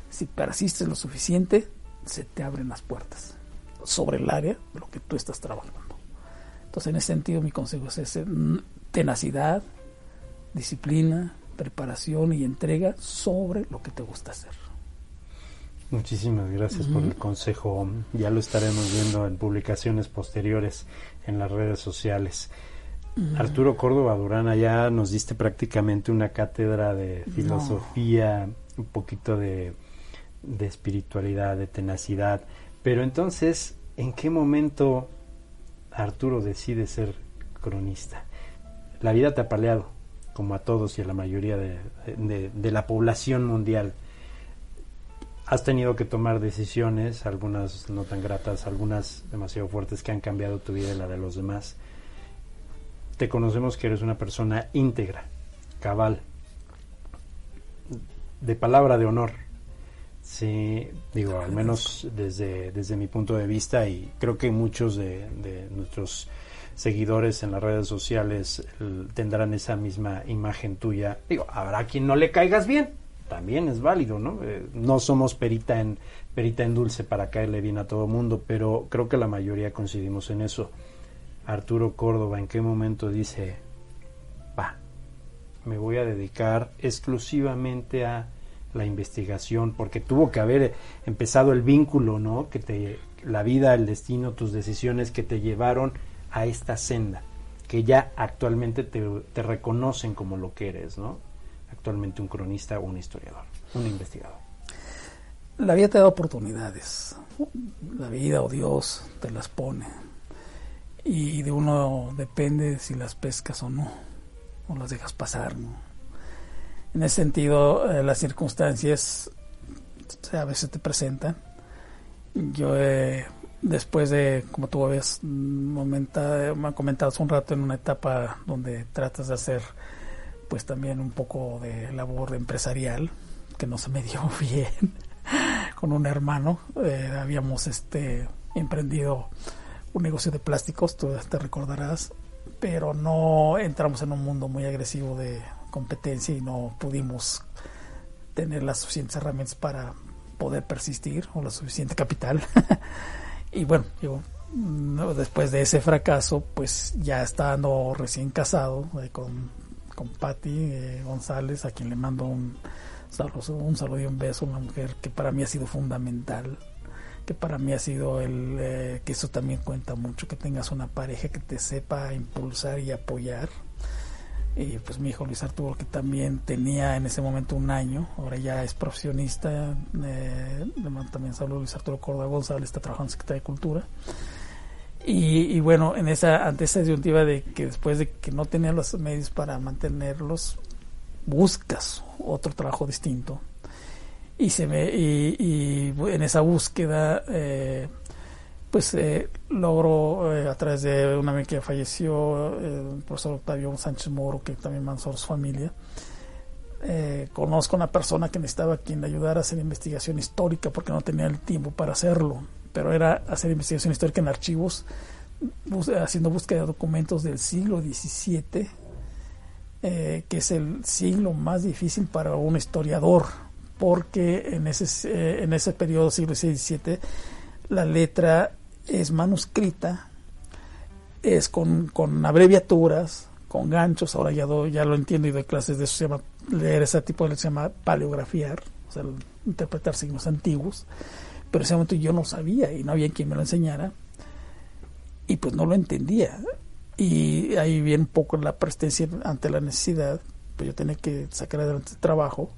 si persistes lo suficiente, se te abren las puertas sobre el área de lo que tú estás trabajando. Entonces, en ese sentido, mi consejo es ese, tenacidad, disciplina, preparación y entrega sobre lo que te gusta hacer. Muchísimas gracias por el consejo. Ya lo estaremos viendo en publicaciones posteriores en las redes sociales. Arturo Córdoba Durana, ya nos diste prácticamente una cátedra de filosofía, un poquito de, de espiritualidad, de tenacidad. Pero entonces, ¿en qué momento Arturo decide ser cronista? La vida te ha paleado, como a todos y a la mayoría de, la población mundial. Has tenido que tomar decisiones, algunas no tan gratas, algunas demasiado fuertes que han cambiado tu vida y la de los demás. Te conocemos que eres una persona íntegra, cabal, de palabra de honor. Sí, digo, al menos desde, desde mi punto de vista y creo que muchos de, de nuestros seguidores en las redes sociales tendrán esa misma imagen tuya. Digo, habrá quien no le caigas bien, también es válido, ¿no? Eh, no somos perita en perita en dulce para caerle bien a todo mundo, pero creo que la mayoría coincidimos en eso. Arturo Córdoba, ¿en qué momento dice, va, me voy a dedicar exclusivamente a la investigación, porque tuvo que haber empezado el vínculo, ¿no? Que te, la vida, el destino, tus decisiones que te llevaron a esta senda, que ya actualmente te, reconocen como lo que eres, ¿no? Actualmente un cronista un historiador, un investigador? La vida te da oportunidades, la vida o Dios te las pone y de uno depende si las pescas o no, o las dejas pasar. En ese sentido, eh, las circunstancias a veces te presentan. Yo después de, como tú habías comentado, me comentado hace un rato, en una etapa donde tratas de hacer pues también un poco de labor empresarial, que no se me dio bien con un hermano. Eh, habíamos este emprendido un negocio de plásticos, tú te recordarás, pero no entramos en un mundo muy agresivo de competencia y no pudimos tener las suficientes herramientas para poder persistir o la suficiente capital. y bueno, yo después de ese fracaso, pues ya estando recién casado eh, con, con Patti eh, González, a quien le mando un saludo, un saludo y un beso, una mujer que para mí ha sido fundamental que para mí ha sido el eh, que eso también cuenta mucho que tengas una pareja que te sepa impulsar y apoyar. Y pues mi hijo Luis Arturo que también tenía en ese momento un año ahora ya es profesionista eh, también saludo Luis Arturo Córdoba González está trabajando en Secretaría de Cultura y, bueno en esa ante esa disyuntiva de que después de que no tenía los medios para mantenerlos buscas otro trabajo distinto. Y se me y, en esa búsqueda eh, pues eh, logro eh, a través de una amiga que falleció el profesor Octavio Sánchez Moro que también manzó su familia conozco a una persona que necesitaba quien le ayudara a hacer investigación histórica porque no tenía el tiempo para hacerlo pero era hacer investigación histórica en archivos haciendo búsqueda de documentos del siglo XVII que es el siglo más difícil para un historiador porque en ese, eh, en ese periodo, siglo XVI, la letra es manuscrita, es con, con abreviaturas, con ganchos, ahora ya, ya lo entiendo y doy clases de eso, se llama, leer ese tipo de se llama paleografiar, o sea, interpretar signos antiguos, pero ese momento yo no sabía y no había quien me lo enseñara, y pues no lo entendía. Y ahí un poco la presencia ante la necesidad, pues yo tenía que sacar adelante el trabajo,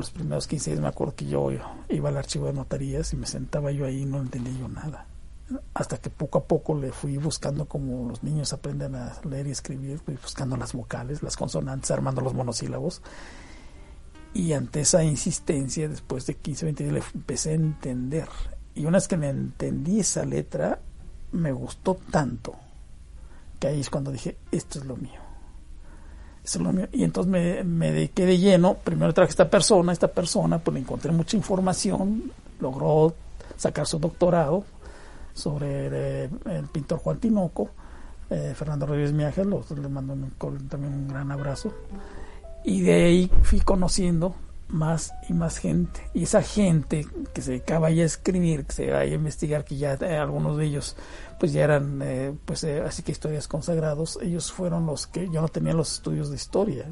los primeros 15 días me acuerdo que yo iba al archivo de notarías y me sentaba yo ahí y no entendía yo nada. Hasta que poco a poco le fui buscando como los niños aprenden a leer y escribir, fui buscando las vocales, las consonantes, armando los monosílabos. Y ante esa insistencia, después de 15, 20 días, le empecé a entender. Y una vez que me entendí esa letra, me gustó tanto que ahí es cuando dije, esto es lo mío y entonces me, me dediqué de lleno. Primero traje a esta persona, esta persona, pues le encontré mucha información, logró sacar su doctorado sobre eh, el, pintor Juan Tinoco, eh, Fernando Rodríguez Miaje, le mando también un gran abrazo. Y de ahí fui conociendo más y más gente. Y esa gente que se dedicaba ya a escribir, que se dedicaba a investigar, que ya eh, algunos de ellos pues ya eran, eh, pues eh, así que historias consagrados, ellos fueron los que, yo no tenía los estudios de historia,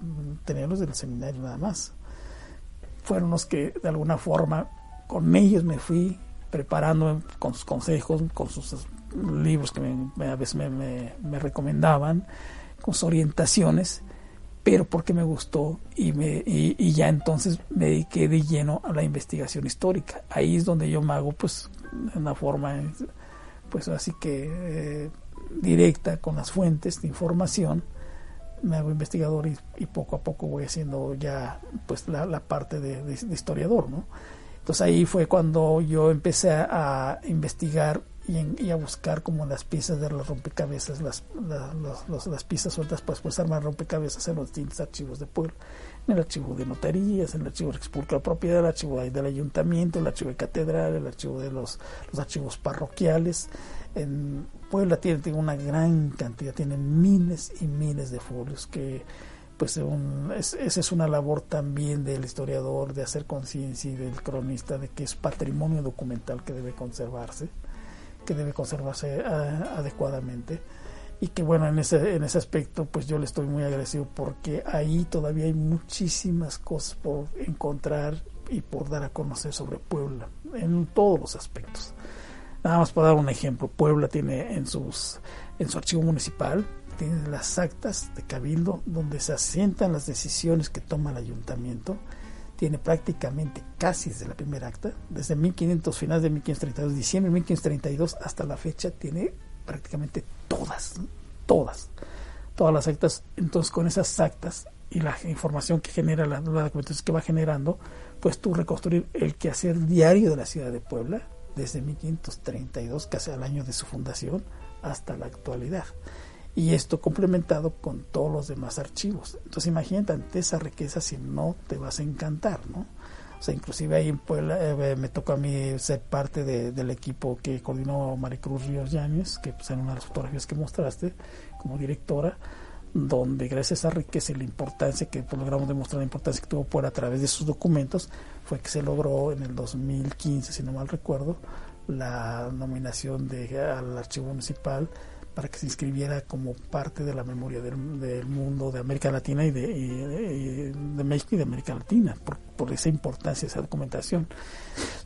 tenía los del seminario nada más. Fueron los que de alguna forma con ellos me fui preparando con sus consejos, con sus libros que a veces me recomendaban, con sus orientaciones pero porque me gustó y, me, y, ya entonces me dediqué de lleno a la investigación histórica. Ahí es donde yo me hago pues de una forma pues así que eh, directa con las fuentes de información. Me hago investigador y, poco a poco voy haciendo ya pues la, parte de, historiador no entonces ahí fue cuando yo empecé a investigar y, a buscar como las piezas de los rompecabezas, las, las piezas sueltas pues, pues armar rompecabezas en los distintos archivos de pueblo, en el archivo de notarías, en el archivo de expulca propiedad, el archivo del ayuntamiento, el archivo de catedral, el archivo de los, los archivos parroquiales. En Puebla tiene, una gran cantidad, tienen miles y miles de folios que pues esa es una labor también del historiador de hacer conciencia y del cronista de que es patrimonio documental que debe conservarse que debe conservarse ah, adecuadamente y que bueno en ese en ese aspecto pues yo le estoy muy agradecido porque ahí todavía hay muchísimas cosas por encontrar y por dar a conocer sobre Puebla en todos los aspectos nada más para dar un ejemplo Puebla tiene en sus en su archivo municipal tienes las actas de cabildo donde se asientan las decisiones que toma el ayuntamiento. Tiene prácticamente casi desde la primera acta, desde 1500, finales de 1532, diciembre de 1532 hasta la fecha, tiene prácticamente todas, todas, todas las actas. Entonces, con esas actas y la información que genera, la, la documentación que va generando, pues tú reconstruir el quehacer diario de la ciudad de Puebla desde 1532, casi al año de su fundación, hasta la actualidad. Y esto complementado con todos los demás archivos. Entonces imagínate ante esa riqueza si no te vas a encantar, ¿no? O sea, inclusive ahí en Puebla eh, me tocó a mí ser parte del equipo que coordinó Maricruz Ríos Yáñez, que pues, en una de las fotografías que mostraste como directora, donde gracias a esa riqueza y la importancia que pues, logramos demostrar la importancia que tuvo Puebla a través de sus documentos, fue que se logró en el 2015, si no mal recuerdo, la nominación de, al archivo municipal para que se inscribiera como parte de la memoria del, mundo de América Latina y de, México y de América Latina, por, esa importancia, esa documentación.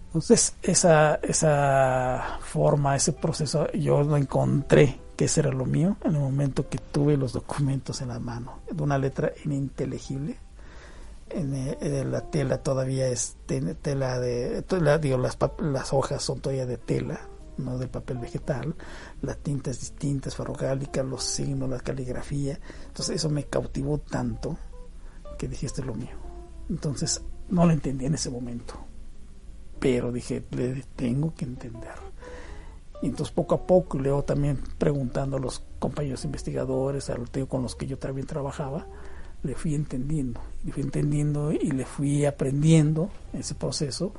Entonces, esa, esa forma, ese proceso, yo lo encontré que ese era lo mío en el momento que tuve los documentos en la mano, de una letra ininteligible, en, la tela todavía es tela de digo las, las hojas son todavía de tela no del papel vegetal la tinta es distinta es ferrogálica los signos la caligrafía. Entonces eso me cautivó tanto que dije esto es lo mío entonces no lo entendí en ese momento pero dije le tengo que entender y entonces poco a poco luego también preguntando a los compañeros investigadores a los con los que yo también trabajaba le fui entendiendo, le fui entendiendo y le fui aprendiendo ese proceso.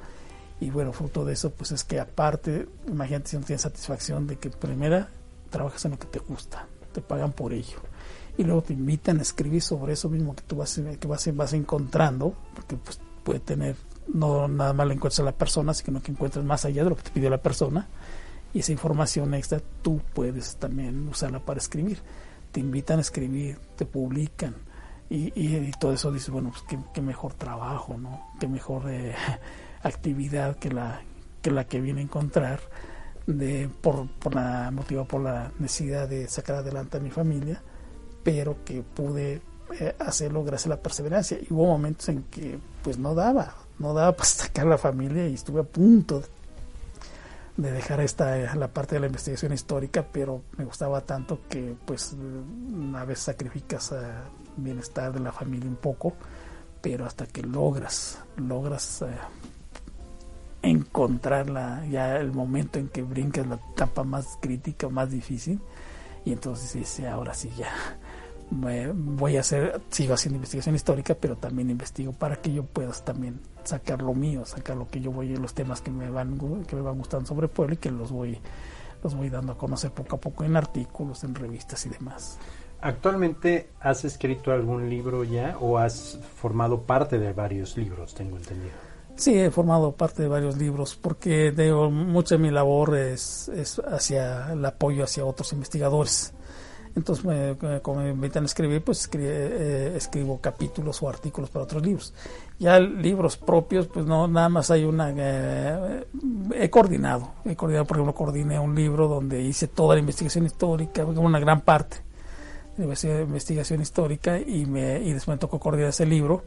Y bueno, fruto de eso, pues es que aparte, imagínate si no tienes satisfacción de que primera trabajas en lo que te gusta, te pagan por ello. Y luego te invitan a escribir sobre eso mismo que tú vas, que vas, vas encontrando, porque pues puede tener, no nada más lo encuentras a la persona, sino que encuentras más allá de lo que te pidió la persona. Y esa información extra tú puedes también usarla para escribir. Te invitan a escribir, te publican y, todo eso dice bueno pues qué, mejor trabajo no qué mejor eh, actividad que la que la que viene a encontrar de por, por la motivado por la necesidad de sacar adelante a mi familia pero que pude eh, hacerlo gracias a la perseverancia. Y hubo momentos en que pues no daba no daba para sacar a la familia y estuve a punto de dejar esta la parte de la investigación histórica pero me gustaba tanto que pues a veces sacrificas a bienestar de la familia un poco, pero hasta que logras, logras eh, encontrarla ya el momento en que brincas la etapa más crítica, más difícil, y entonces dice, ahora sí ya voy a hacer, sigo haciendo investigación histórica, pero también investigo para que yo pueda también sacar lo mío, sacar lo que yo voy, los temas que me van, que me van gustando sobre pueblo y que los voy, los voy dando a conocer poco a poco en artículos, en revistas y demás. ¿Actualmente has escrito algún libro ya o has formado parte de varios libros, tengo entendido? Sí, he formado parte de varios libros porque digo, mucha de mi labor es, es hacia el apoyo hacia otros investigadores. Entonces, me, como me invitan a escribir, pues eh, escribo capítulos o artículos para otros libros. Ya libros propios, pues no, nada más hay una... Eh, he coordinado, he coordinado, por ejemplo, coordiné un libro donde hice toda la investigación histórica, una gran parte de investigación histórica y, me, y después me tocó coordinar ese libro,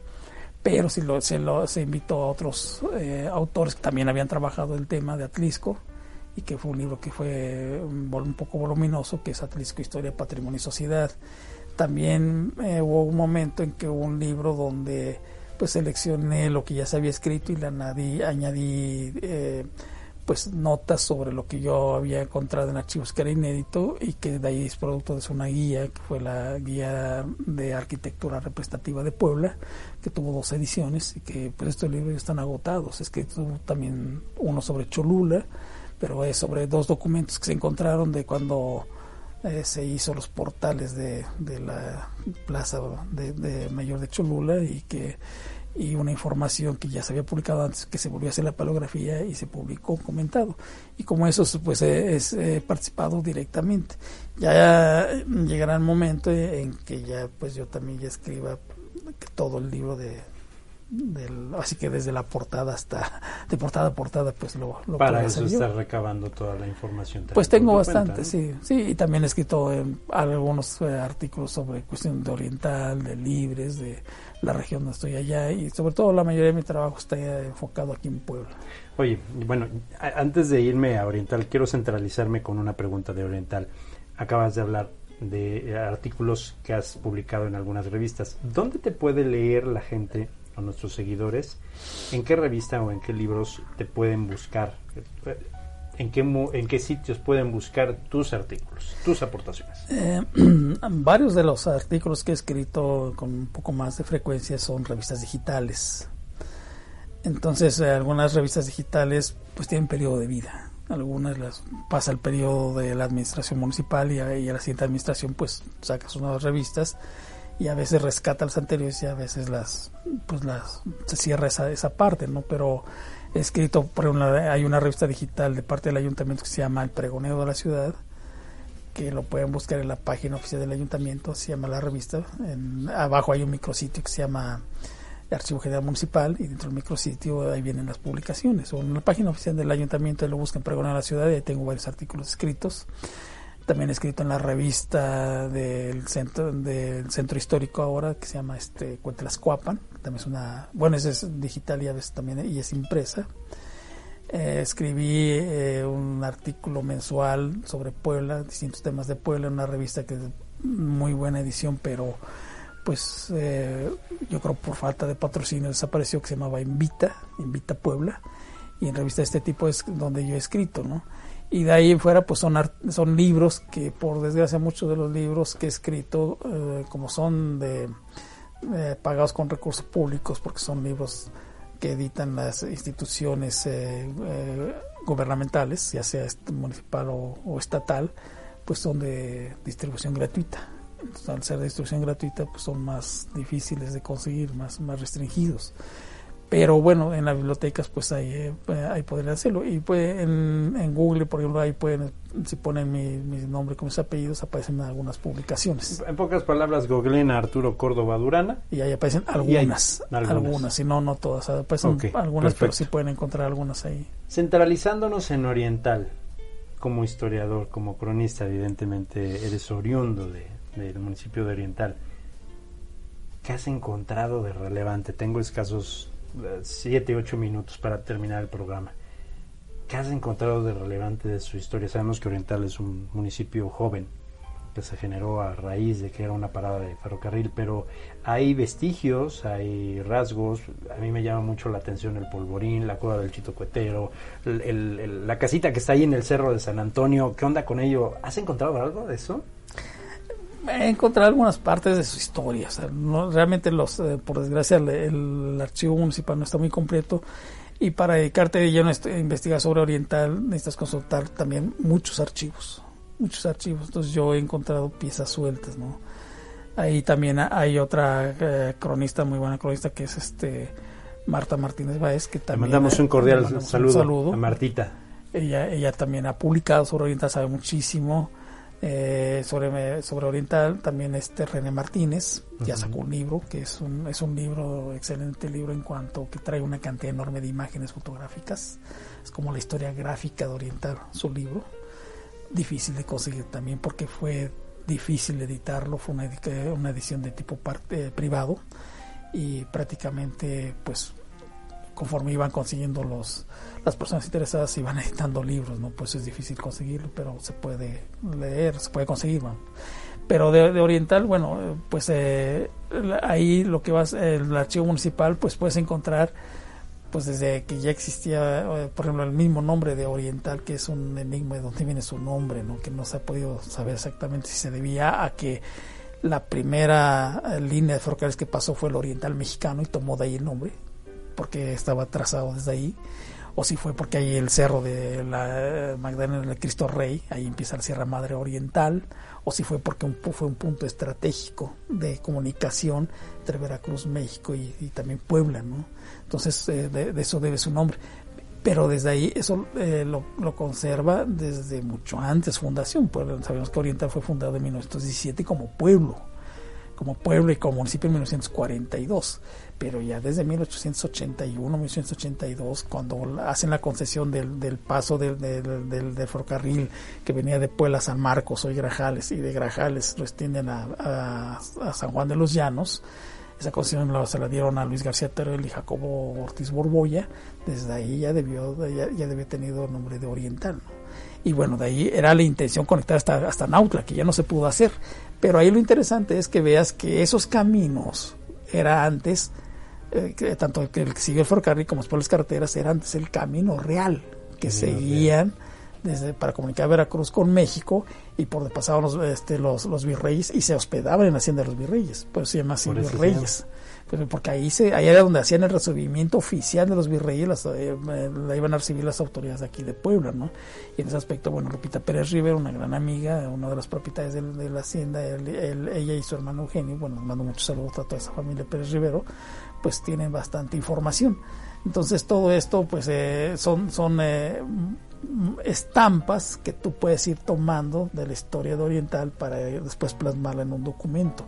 pero si lo, se, lo, se invitó a otros eh, autores que también habían trabajado el tema de Atlisco y que fue un libro que fue un, poco voluminoso, que es Atlisco, Historia, Patrimonio y Sociedad. También eh, hubo un momento en que hubo un libro donde pues seleccioné lo que ya se había escrito y le añadí, añadí eh, pues notas sobre lo que yo había encontrado en archivos que era inédito y que de ahí es producto de una guía que fue la guía de arquitectura representativa de Puebla que tuvo dos ediciones y que pues estos libros están agotados. Es que tuvo también uno sobre Cholula pero es sobre dos documentos que se encontraron de cuando eh, se hizo los portales de, de la plaza de, de Mayor de Cholula y que y una información que ya se había publicado antes, que se volvió a hacer la palografía y se publicó comentado. Y como eso pues es participado directamente. Ya llegará el momento en que ya pues yo también ya escriba todo el libro de del, así que desde la portada hasta de portada a portada pues lo, lo para eso estás recabando toda la información Pues tengo bastante, cuenta, ¿no? sí, sí, y también he escrito eh, algunos eh, artículos sobre cuestión de oriental, de libres, de la región donde estoy allá, y sobre todo la mayoría de mi trabajo está enfocado aquí en Puebla. Oye, bueno, antes de irme a Oriental, quiero centralizarme con una pregunta de Oriental. Acabas de hablar de eh, artículos que has publicado en algunas revistas. ¿Dónde te puede leer la gente o nuestros seguidores? ¿En qué revista o en qué libros te pueden buscar? ¿En qué, en qué sitios pueden buscar tus artículos, tus aportaciones? Eh, varios de los artículos que he escrito con un poco más de frecuencia son revistas digitales. Entonces, eh, algunas revistas digitales pues tienen periodo de vida. Algunas las pasa el periodo de la administración municipal y a, a la siguiente administración pues saca sus nuevas revistas y a veces rescata las anteriores y a veces las pues las se cierra esa, esa parte, ¿no? Pero escrito, por hay una revista digital de parte del ayuntamiento que se llama El Pregoneo de la Ciudad, que lo pueden buscar en la página oficial del ayuntamiento, se llama la revista. En- abajo hay un micrositio que se llama Archivo General Municipal y dentro del micrositio ahí vienen las publicaciones. O en la página oficial del ayuntamiento ahí lo buscan Pregoneo de la Ciudad y ahí tengo varios artículos escritos. También he escrito en la revista del centro del centro histórico ahora que se llama este Cuentelas Cuapan, que también es una, bueno, esa es digital y a veces también y es impresa. Eh, escribí eh, un artículo mensual sobre Puebla, distintos temas de Puebla, en una revista que es muy buena edición, pero pues eh, yo creo por falta de patrocinio desapareció, que se llamaba Invita, Invita Puebla, y en revista de este tipo es donde yo he escrito, ¿no? Y de ahí en fuera pues son, son libros que por desgracia muchos de los libros que he escrito, eh, como son de eh, pagados con recursos públicos, porque son libros que editan las instituciones eh, eh, gubernamentales, ya sea municipal o, o estatal, pues son de distribución gratuita. Entonces, al ser de distribución gratuita, pues son más difíciles de conseguir, más, más restringidos. Pero bueno, en las bibliotecas pues ahí, eh, ahí podrían hacerlo. Y pues en, en Google, por ejemplo, ahí pueden, si ponen mi, mi nombre con mis apellidos, aparecen algunas publicaciones. En pocas palabras, googleen a Arturo Córdoba Durana. Y ahí aparecen algunas, algunas. si no, no todas. Aparecen Ok, algunas, pero sí pueden encontrar algunas ahí. Centralizándonos en Oriental, como historiador, como cronista, evidentemente eres oriundo de- del municipio de Oriental. ¿Qué has encontrado de relevante? Tengo escasos 7, 8 minutos para terminar el programa. ¿Qué has encontrado de relevante de su historia? Sabemos que Oriental es un municipio joven que se generó a raíz de que era una parada de ferrocarril, pero hay vestigios, hay rasgos. A mí me llama mucho la atención el polvorín, la cueva del Chito Cuetero, el- la casita que está ahí en el cerro de San Antonio. ¿Qué onda con ello? ¿Has encontrado algo de eso? He encontrado algunas partes de su historia. o sea, no, realmente, los, eh, por desgracia, el, el archivo municipal no está muy completo. Y para dedicarte de lleno a investigar sobre Oriental, necesitas consultar también muchos archivos. Muchos archivos. Entonces, yo he encontrado piezas sueltas, ¿no? Ahí también hay otra eh, cronista, muy buena cronista, que es este Marta Martínez Báez, que Le también. mandamos un le cordial mandamos un saludo, saludo. a Martita. Ella, ella también ha publicado sobre Oriental, sabe muchísimo eh, sobre, sobre Oriental. También este René Martínez ya sacó un libro, que es un, es un libro, excelente libro en cuanto que trae una cantidad enorme de imágenes fotográficas. Es como la historia gráfica de Oriental, su libro. Difícil de conseguir también porque fue difícil editarlo, fue una, una edición de tipo parte, privado y prácticamente pues conforme iban consiguiendo los las personas interesadas iban editando libros no pues es difícil conseguirlo pero se puede leer se puede conseguir ¿no? pero de, oriental bueno pues eh, ahí lo que vas el archivo municipal pues puedes encontrar pues desde que ya existía eh, por ejemplo el mismo nombre de oriental que es un enigma de dónde viene su nombre no que no se ha podido saber exactamente si se debía a que la primera línea de ferrocarriles que pasó fue el oriental mexicano y tomó de ahí el nombre porque estaba trazado desde ahí, o si fue porque ahí el cerro de la Magdalena del Cristo Rey, ahí empieza la Sierra Madre Oriental, o si fue porque un, fue un punto estratégico de comunicación entre Veracruz, México y, y también Puebla, ¿no? Entonces, eh, de, de eso debe su nombre. Pero desde ahí eso eh, lo, lo conserva desde mucho antes, fundación. Puebla, sabemos que Oriental fue fundado en 1917 como pueblo como pueblo y como municipio en 1942 pero ya desde 1881, 1882, cuando hacen la concesión del, del paso del, del, del, ferrocarril que venía de Puebla a San Marcos, hoy Grajales, y de Grajales lo extienden a, a, San Juan de los Llanos, esa concesión se la dieron a Luis García Terrell y Jacobo Ortiz Borboya, desde ahí ya debió, ya, ya debió nombre de Oriental. Y bueno, de ahí era la intención conectar hasta, hasta Nautla, que ya no se pudo hacer. Pero ahí lo interesante es que veas que esos caminos era antes eh, que tanto que el que siguió el ferrocarril como después las carreteras era antes el camino real que seguían desde para comunicar Veracruz con México y por donde pasaban los, este, los, los virreyes y se hospedaban en la hacienda de los virreyes, pues se llama así virreyes. Porque ahí se ahí era donde hacían el recibimiento oficial de los virreyes, eh, la iban a recibir las autoridades de aquí de Puebla, ¿no? Y en ese aspecto, bueno, Lupita Pérez Rivera, una gran amiga, una de las propietarias de, la hacienda, ella y su hermano Eugenio, bueno, mando muchos saludos a toda esa familia Pérez Rivero, pues tienen bastante información. Entonces todo esto pues eh, son, son eh, estampas que tú puedes ir tomando de la historia de Oriental para después plasmarla en un documento.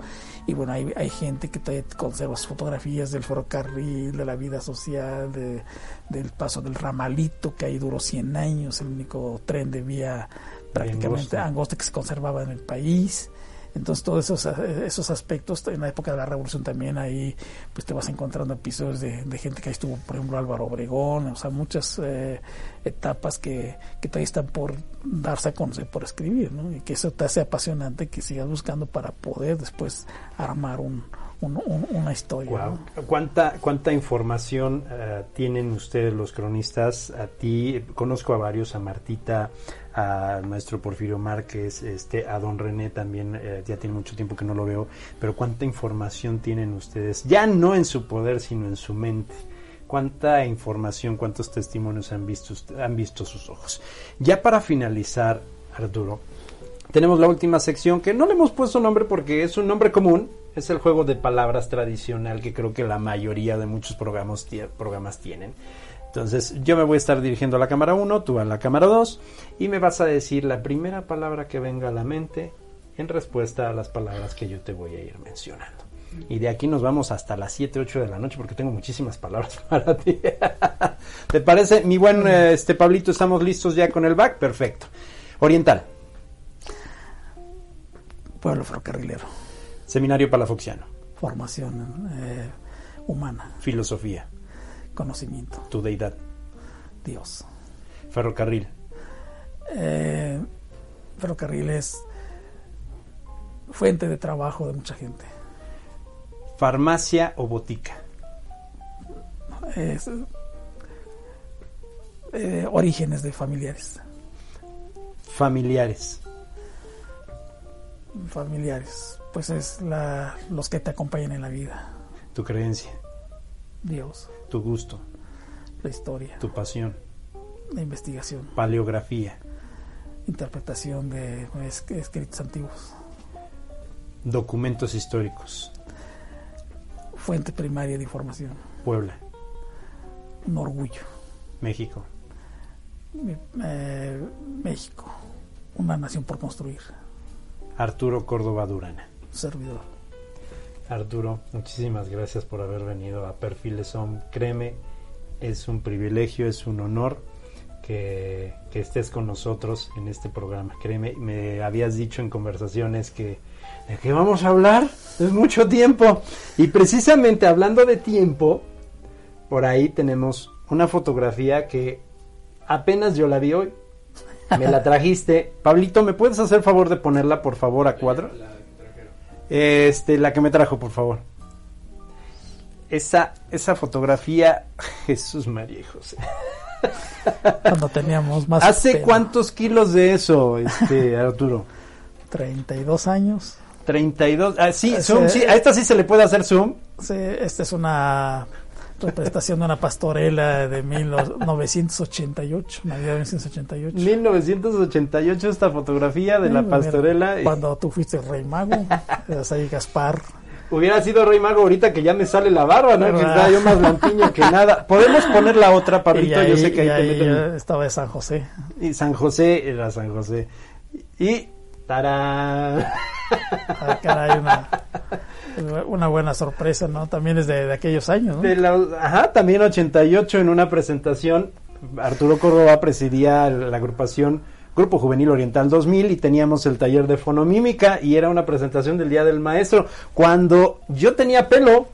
Y bueno, hay, hay gente que todavía conserva fotografías del ferrocarril, de la vida social, de, del paso del ramalito, que ahí duró 100 años, el único tren de vía prácticamente angosta que se conservaba en el país. Entonces todos esos, esos aspectos, en la época de la revolución también ahí pues te vas encontrando episodios de, gente que ahí estuvo, por ejemplo Álvaro Obregón, o sea, muchas eh, etapas que, que todavía están por darse a conocer, por escribir, ¿no? Y que eso te hace apasionante que sigas buscando para poder después armar un, una historia. ¿Cuánta, ¿Cuánta información uh, tienen ustedes los cronistas? A ti, conozco a varios, a Martita, a maestro Porfirio Márquez, este, a don René también, eh, ya tiene mucho tiempo que no lo veo, pero ¿cuánta información tienen ustedes? Ya no en su poder, sino en su mente. ¿Cuánta información, cuántos testimonios han visto, han visto sus ojos? Ya para finalizar, Arturo, tenemos la última sección que no le hemos puesto nombre porque es un nombre común, es el juego de palabras tradicional que creo que la mayoría de muchos programas, programas tienen. Entonces yo me voy a estar dirigiendo a la cámara 1, tú a la cámara 2 y me vas a decir la primera palabra que venga a la mente en respuesta a las palabras que yo te voy a ir mencionando. Y de aquí nos vamos hasta las 7, 8 de la noche porque tengo muchísimas palabras para ti. ¿Te parece? Mi buen este Pablito, ¿estamos listos ya con el back? Perfecto. Oriental. Pueblo ferrocarrilero. Seminario Palafoxiano. Formación eh, humana. Filosofía conocimiento. Tu deidad. Dios. Ferrocarril. Eh, ferrocarril es fuente de trabajo de mucha gente. Farmacia o botica. Es, eh, orígenes de familiares. Familiares. Familiares. Pues es la, los que te acompañan en la vida. Tu creencia. Dios. Tu gusto. La historia. Tu pasión. La investigación. Paleografía. Interpretación de escritos antiguos. Documentos históricos. Fuente primaria de información. Puebla. Un orgullo. México. Eh, México. Una nación por construir. Arturo Córdoba Durana. Servidor. Arturo, muchísimas gracias por haber venido a Perfiles Home. Créeme, es un privilegio, es un honor que, estés con nosotros en este programa. Créeme, me habías dicho en conversaciones que de qué vamos a hablar, es mucho tiempo. Y precisamente hablando de tiempo, por ahí tenemos una fotografía que apenas yo la vi hoy. Me la trajiste. Pablito, ¿me puedes hacer favor de ponerla por favor a cuadro? Este, la que me trajo, por favor. Esa, esa fotografía, Jesús María y José. Cuando teníamos más. ¿Hace cuántos kilos de eso, este, Arturo? 32 años. 32. Ah, sí, zoom, sí. A esta sí se le puede hacer zoom. Sí, esta es una representación de una pastorela de 1988, Navidad de 1988. 1988 esta fotografía de la pastorela. Cuando tú fuiste rey mago, eras ahí Gaspar. Hubiera sido rey mago ahorita que ya me sale la barba, ¿no? Que estaba yo más lampiño que nada. Podemos poner la otra, Pablito, yo sé que ahí, te meten... Estaba de San José. Y San José era San José. Y... ¡Tarán! Ah, caray, una Una buena sorpresa, ¿no? También es de, aquellos años, ¿no? De la, ajá, también 88 en una presentación. Arturo Córdoba presidía la agrupación Grupo Juvenil Oriental 2000 y teníamos el taller de fonomímica y era una presentación del Día del Maestro cuando yo tenía pelo.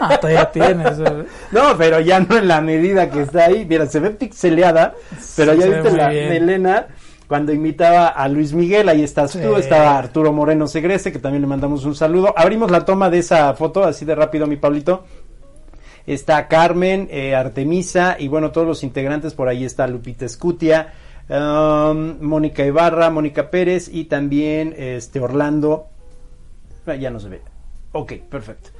Ah, todavía tienes. no, pero ya no en la medida que está ahí. Mira, se ve pixeleada, pero ya viste la melena cuando imitaba a Luis Miguel, ahí estás tú, estaba Arturo Moreno Segrese, que también le mandamos un saludo. Abrimos la toma de esa foto, así de rápido, mi Pablito. Está Carmen, eh, Artemisa, y bueno, todos los integrantes, por ahí está Lupita Escutia, um, Mónica Ibarra, Mónica Pérez, y también este Orlando. Ah, ya no se ve. Ok, perfecto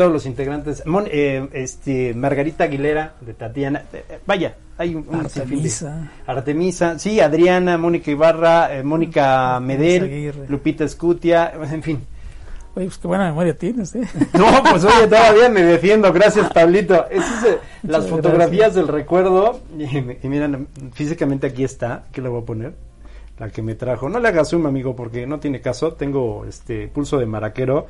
todos los integrantes, eh, este, Margarita Aguilera, de Tatiana, eh, vaya, hay un, Artemisa. Artemisa, sí, Adriana, Mónica Ibarra, eh, Mónica Medel, Lupita Escutia, en fin. Oye, pues qué buena memoria tienes, ¿eh? No, pues oye, todavía me defiendo, gracias Pablito. Esas, es, las fotografías del recuerdo, y, y miren, físicamente aquí está, que le voy a poner la que me trajo. No le hagas zoom, amigo, porque no tiene caso. Tengo este pulso de maraquero.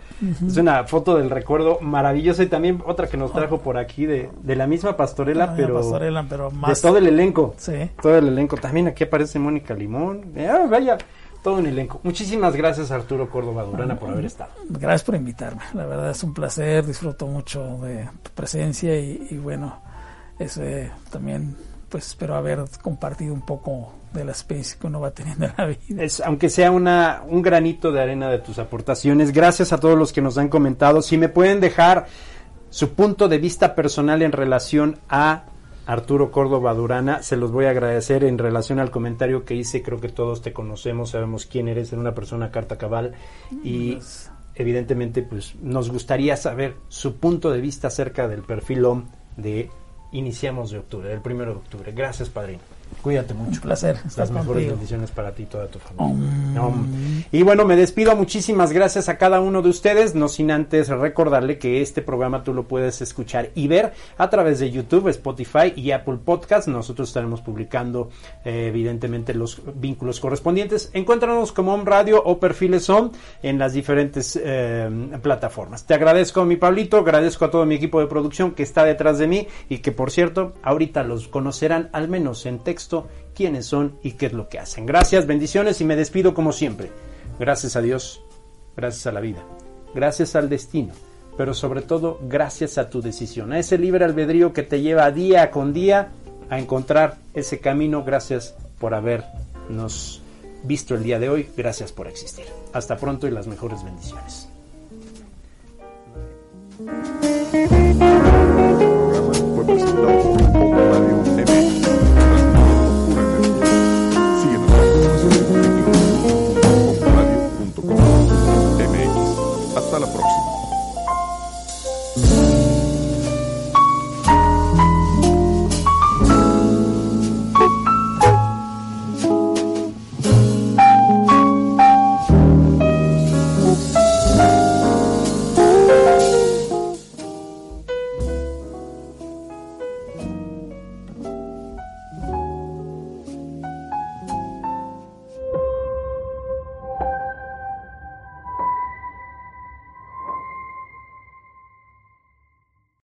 Es una foto del recuerdo maravillosa y también otra que nos trajo por aquí de, de la misma pastorela, pero, pero más... de todo el elenco. Sí. Todo el elenco. También aquí aparece Mónica Limón. Ah, vaya, todo un elenco. Muchísimas gracias Arturo Córdoba Durana por haber estado. Gracias por invitarme. La verdad es un placer. Disfruto mucho de tu presencia y, bueno, ese también pues espero haber compartido un poco de la especie que uno va teniendo en la vida. Es, aunque sea una, un granito de arena de tus aportaciones, gracias a todos los que nos han comentado. Si me pueden dejar su punto de vista personal en relación a Arturo Córdoba Durana, se los voy a agradecer en relación al comentario que hice, creo que todos te conocemos, sabemos quién eres, eres una persona carta cabal y evidentemente pues nos gustaría saber su punto de vista acerca del perfil OM de Iniciamos de octubre, del primero de octubre. Gracias, padrino. Cuídate mucho. Un placer. Las mejores bendiciones para ti y toda tu familia. Y bueno, me despido. Muchísimas gracias a cada uno de ustedes. No sin antes recordarle que este programa tú lo puedes escuchar y ver a través de YouTube, Spotify y Apple Podcast. Nosotros estaremos publicando, eh, evidentemente, los vínculos correspondientes. Encuéntranos como Home Radio o Perfiles Home en las diferentes eh, plataformas. Te agradezco, mi Pablito. Agradezco a todo mi equipo de producción que está detrás de mí y que, por cierto, ahorita los conocerán al menos en texto quiénes son y qué es lo que hacen. Gracias, bendiciones y me despido como siempre. Gracias a Dios, gracias a la vida, gracias al destino, pero sobre todo gracias a tu decisión, a ese libre albedrío que te lleva día con día a encontrar ese camino. Gracias por habernos visto el día de hoy, gracias por existir. Hasta pronto y las mejores bendiciones.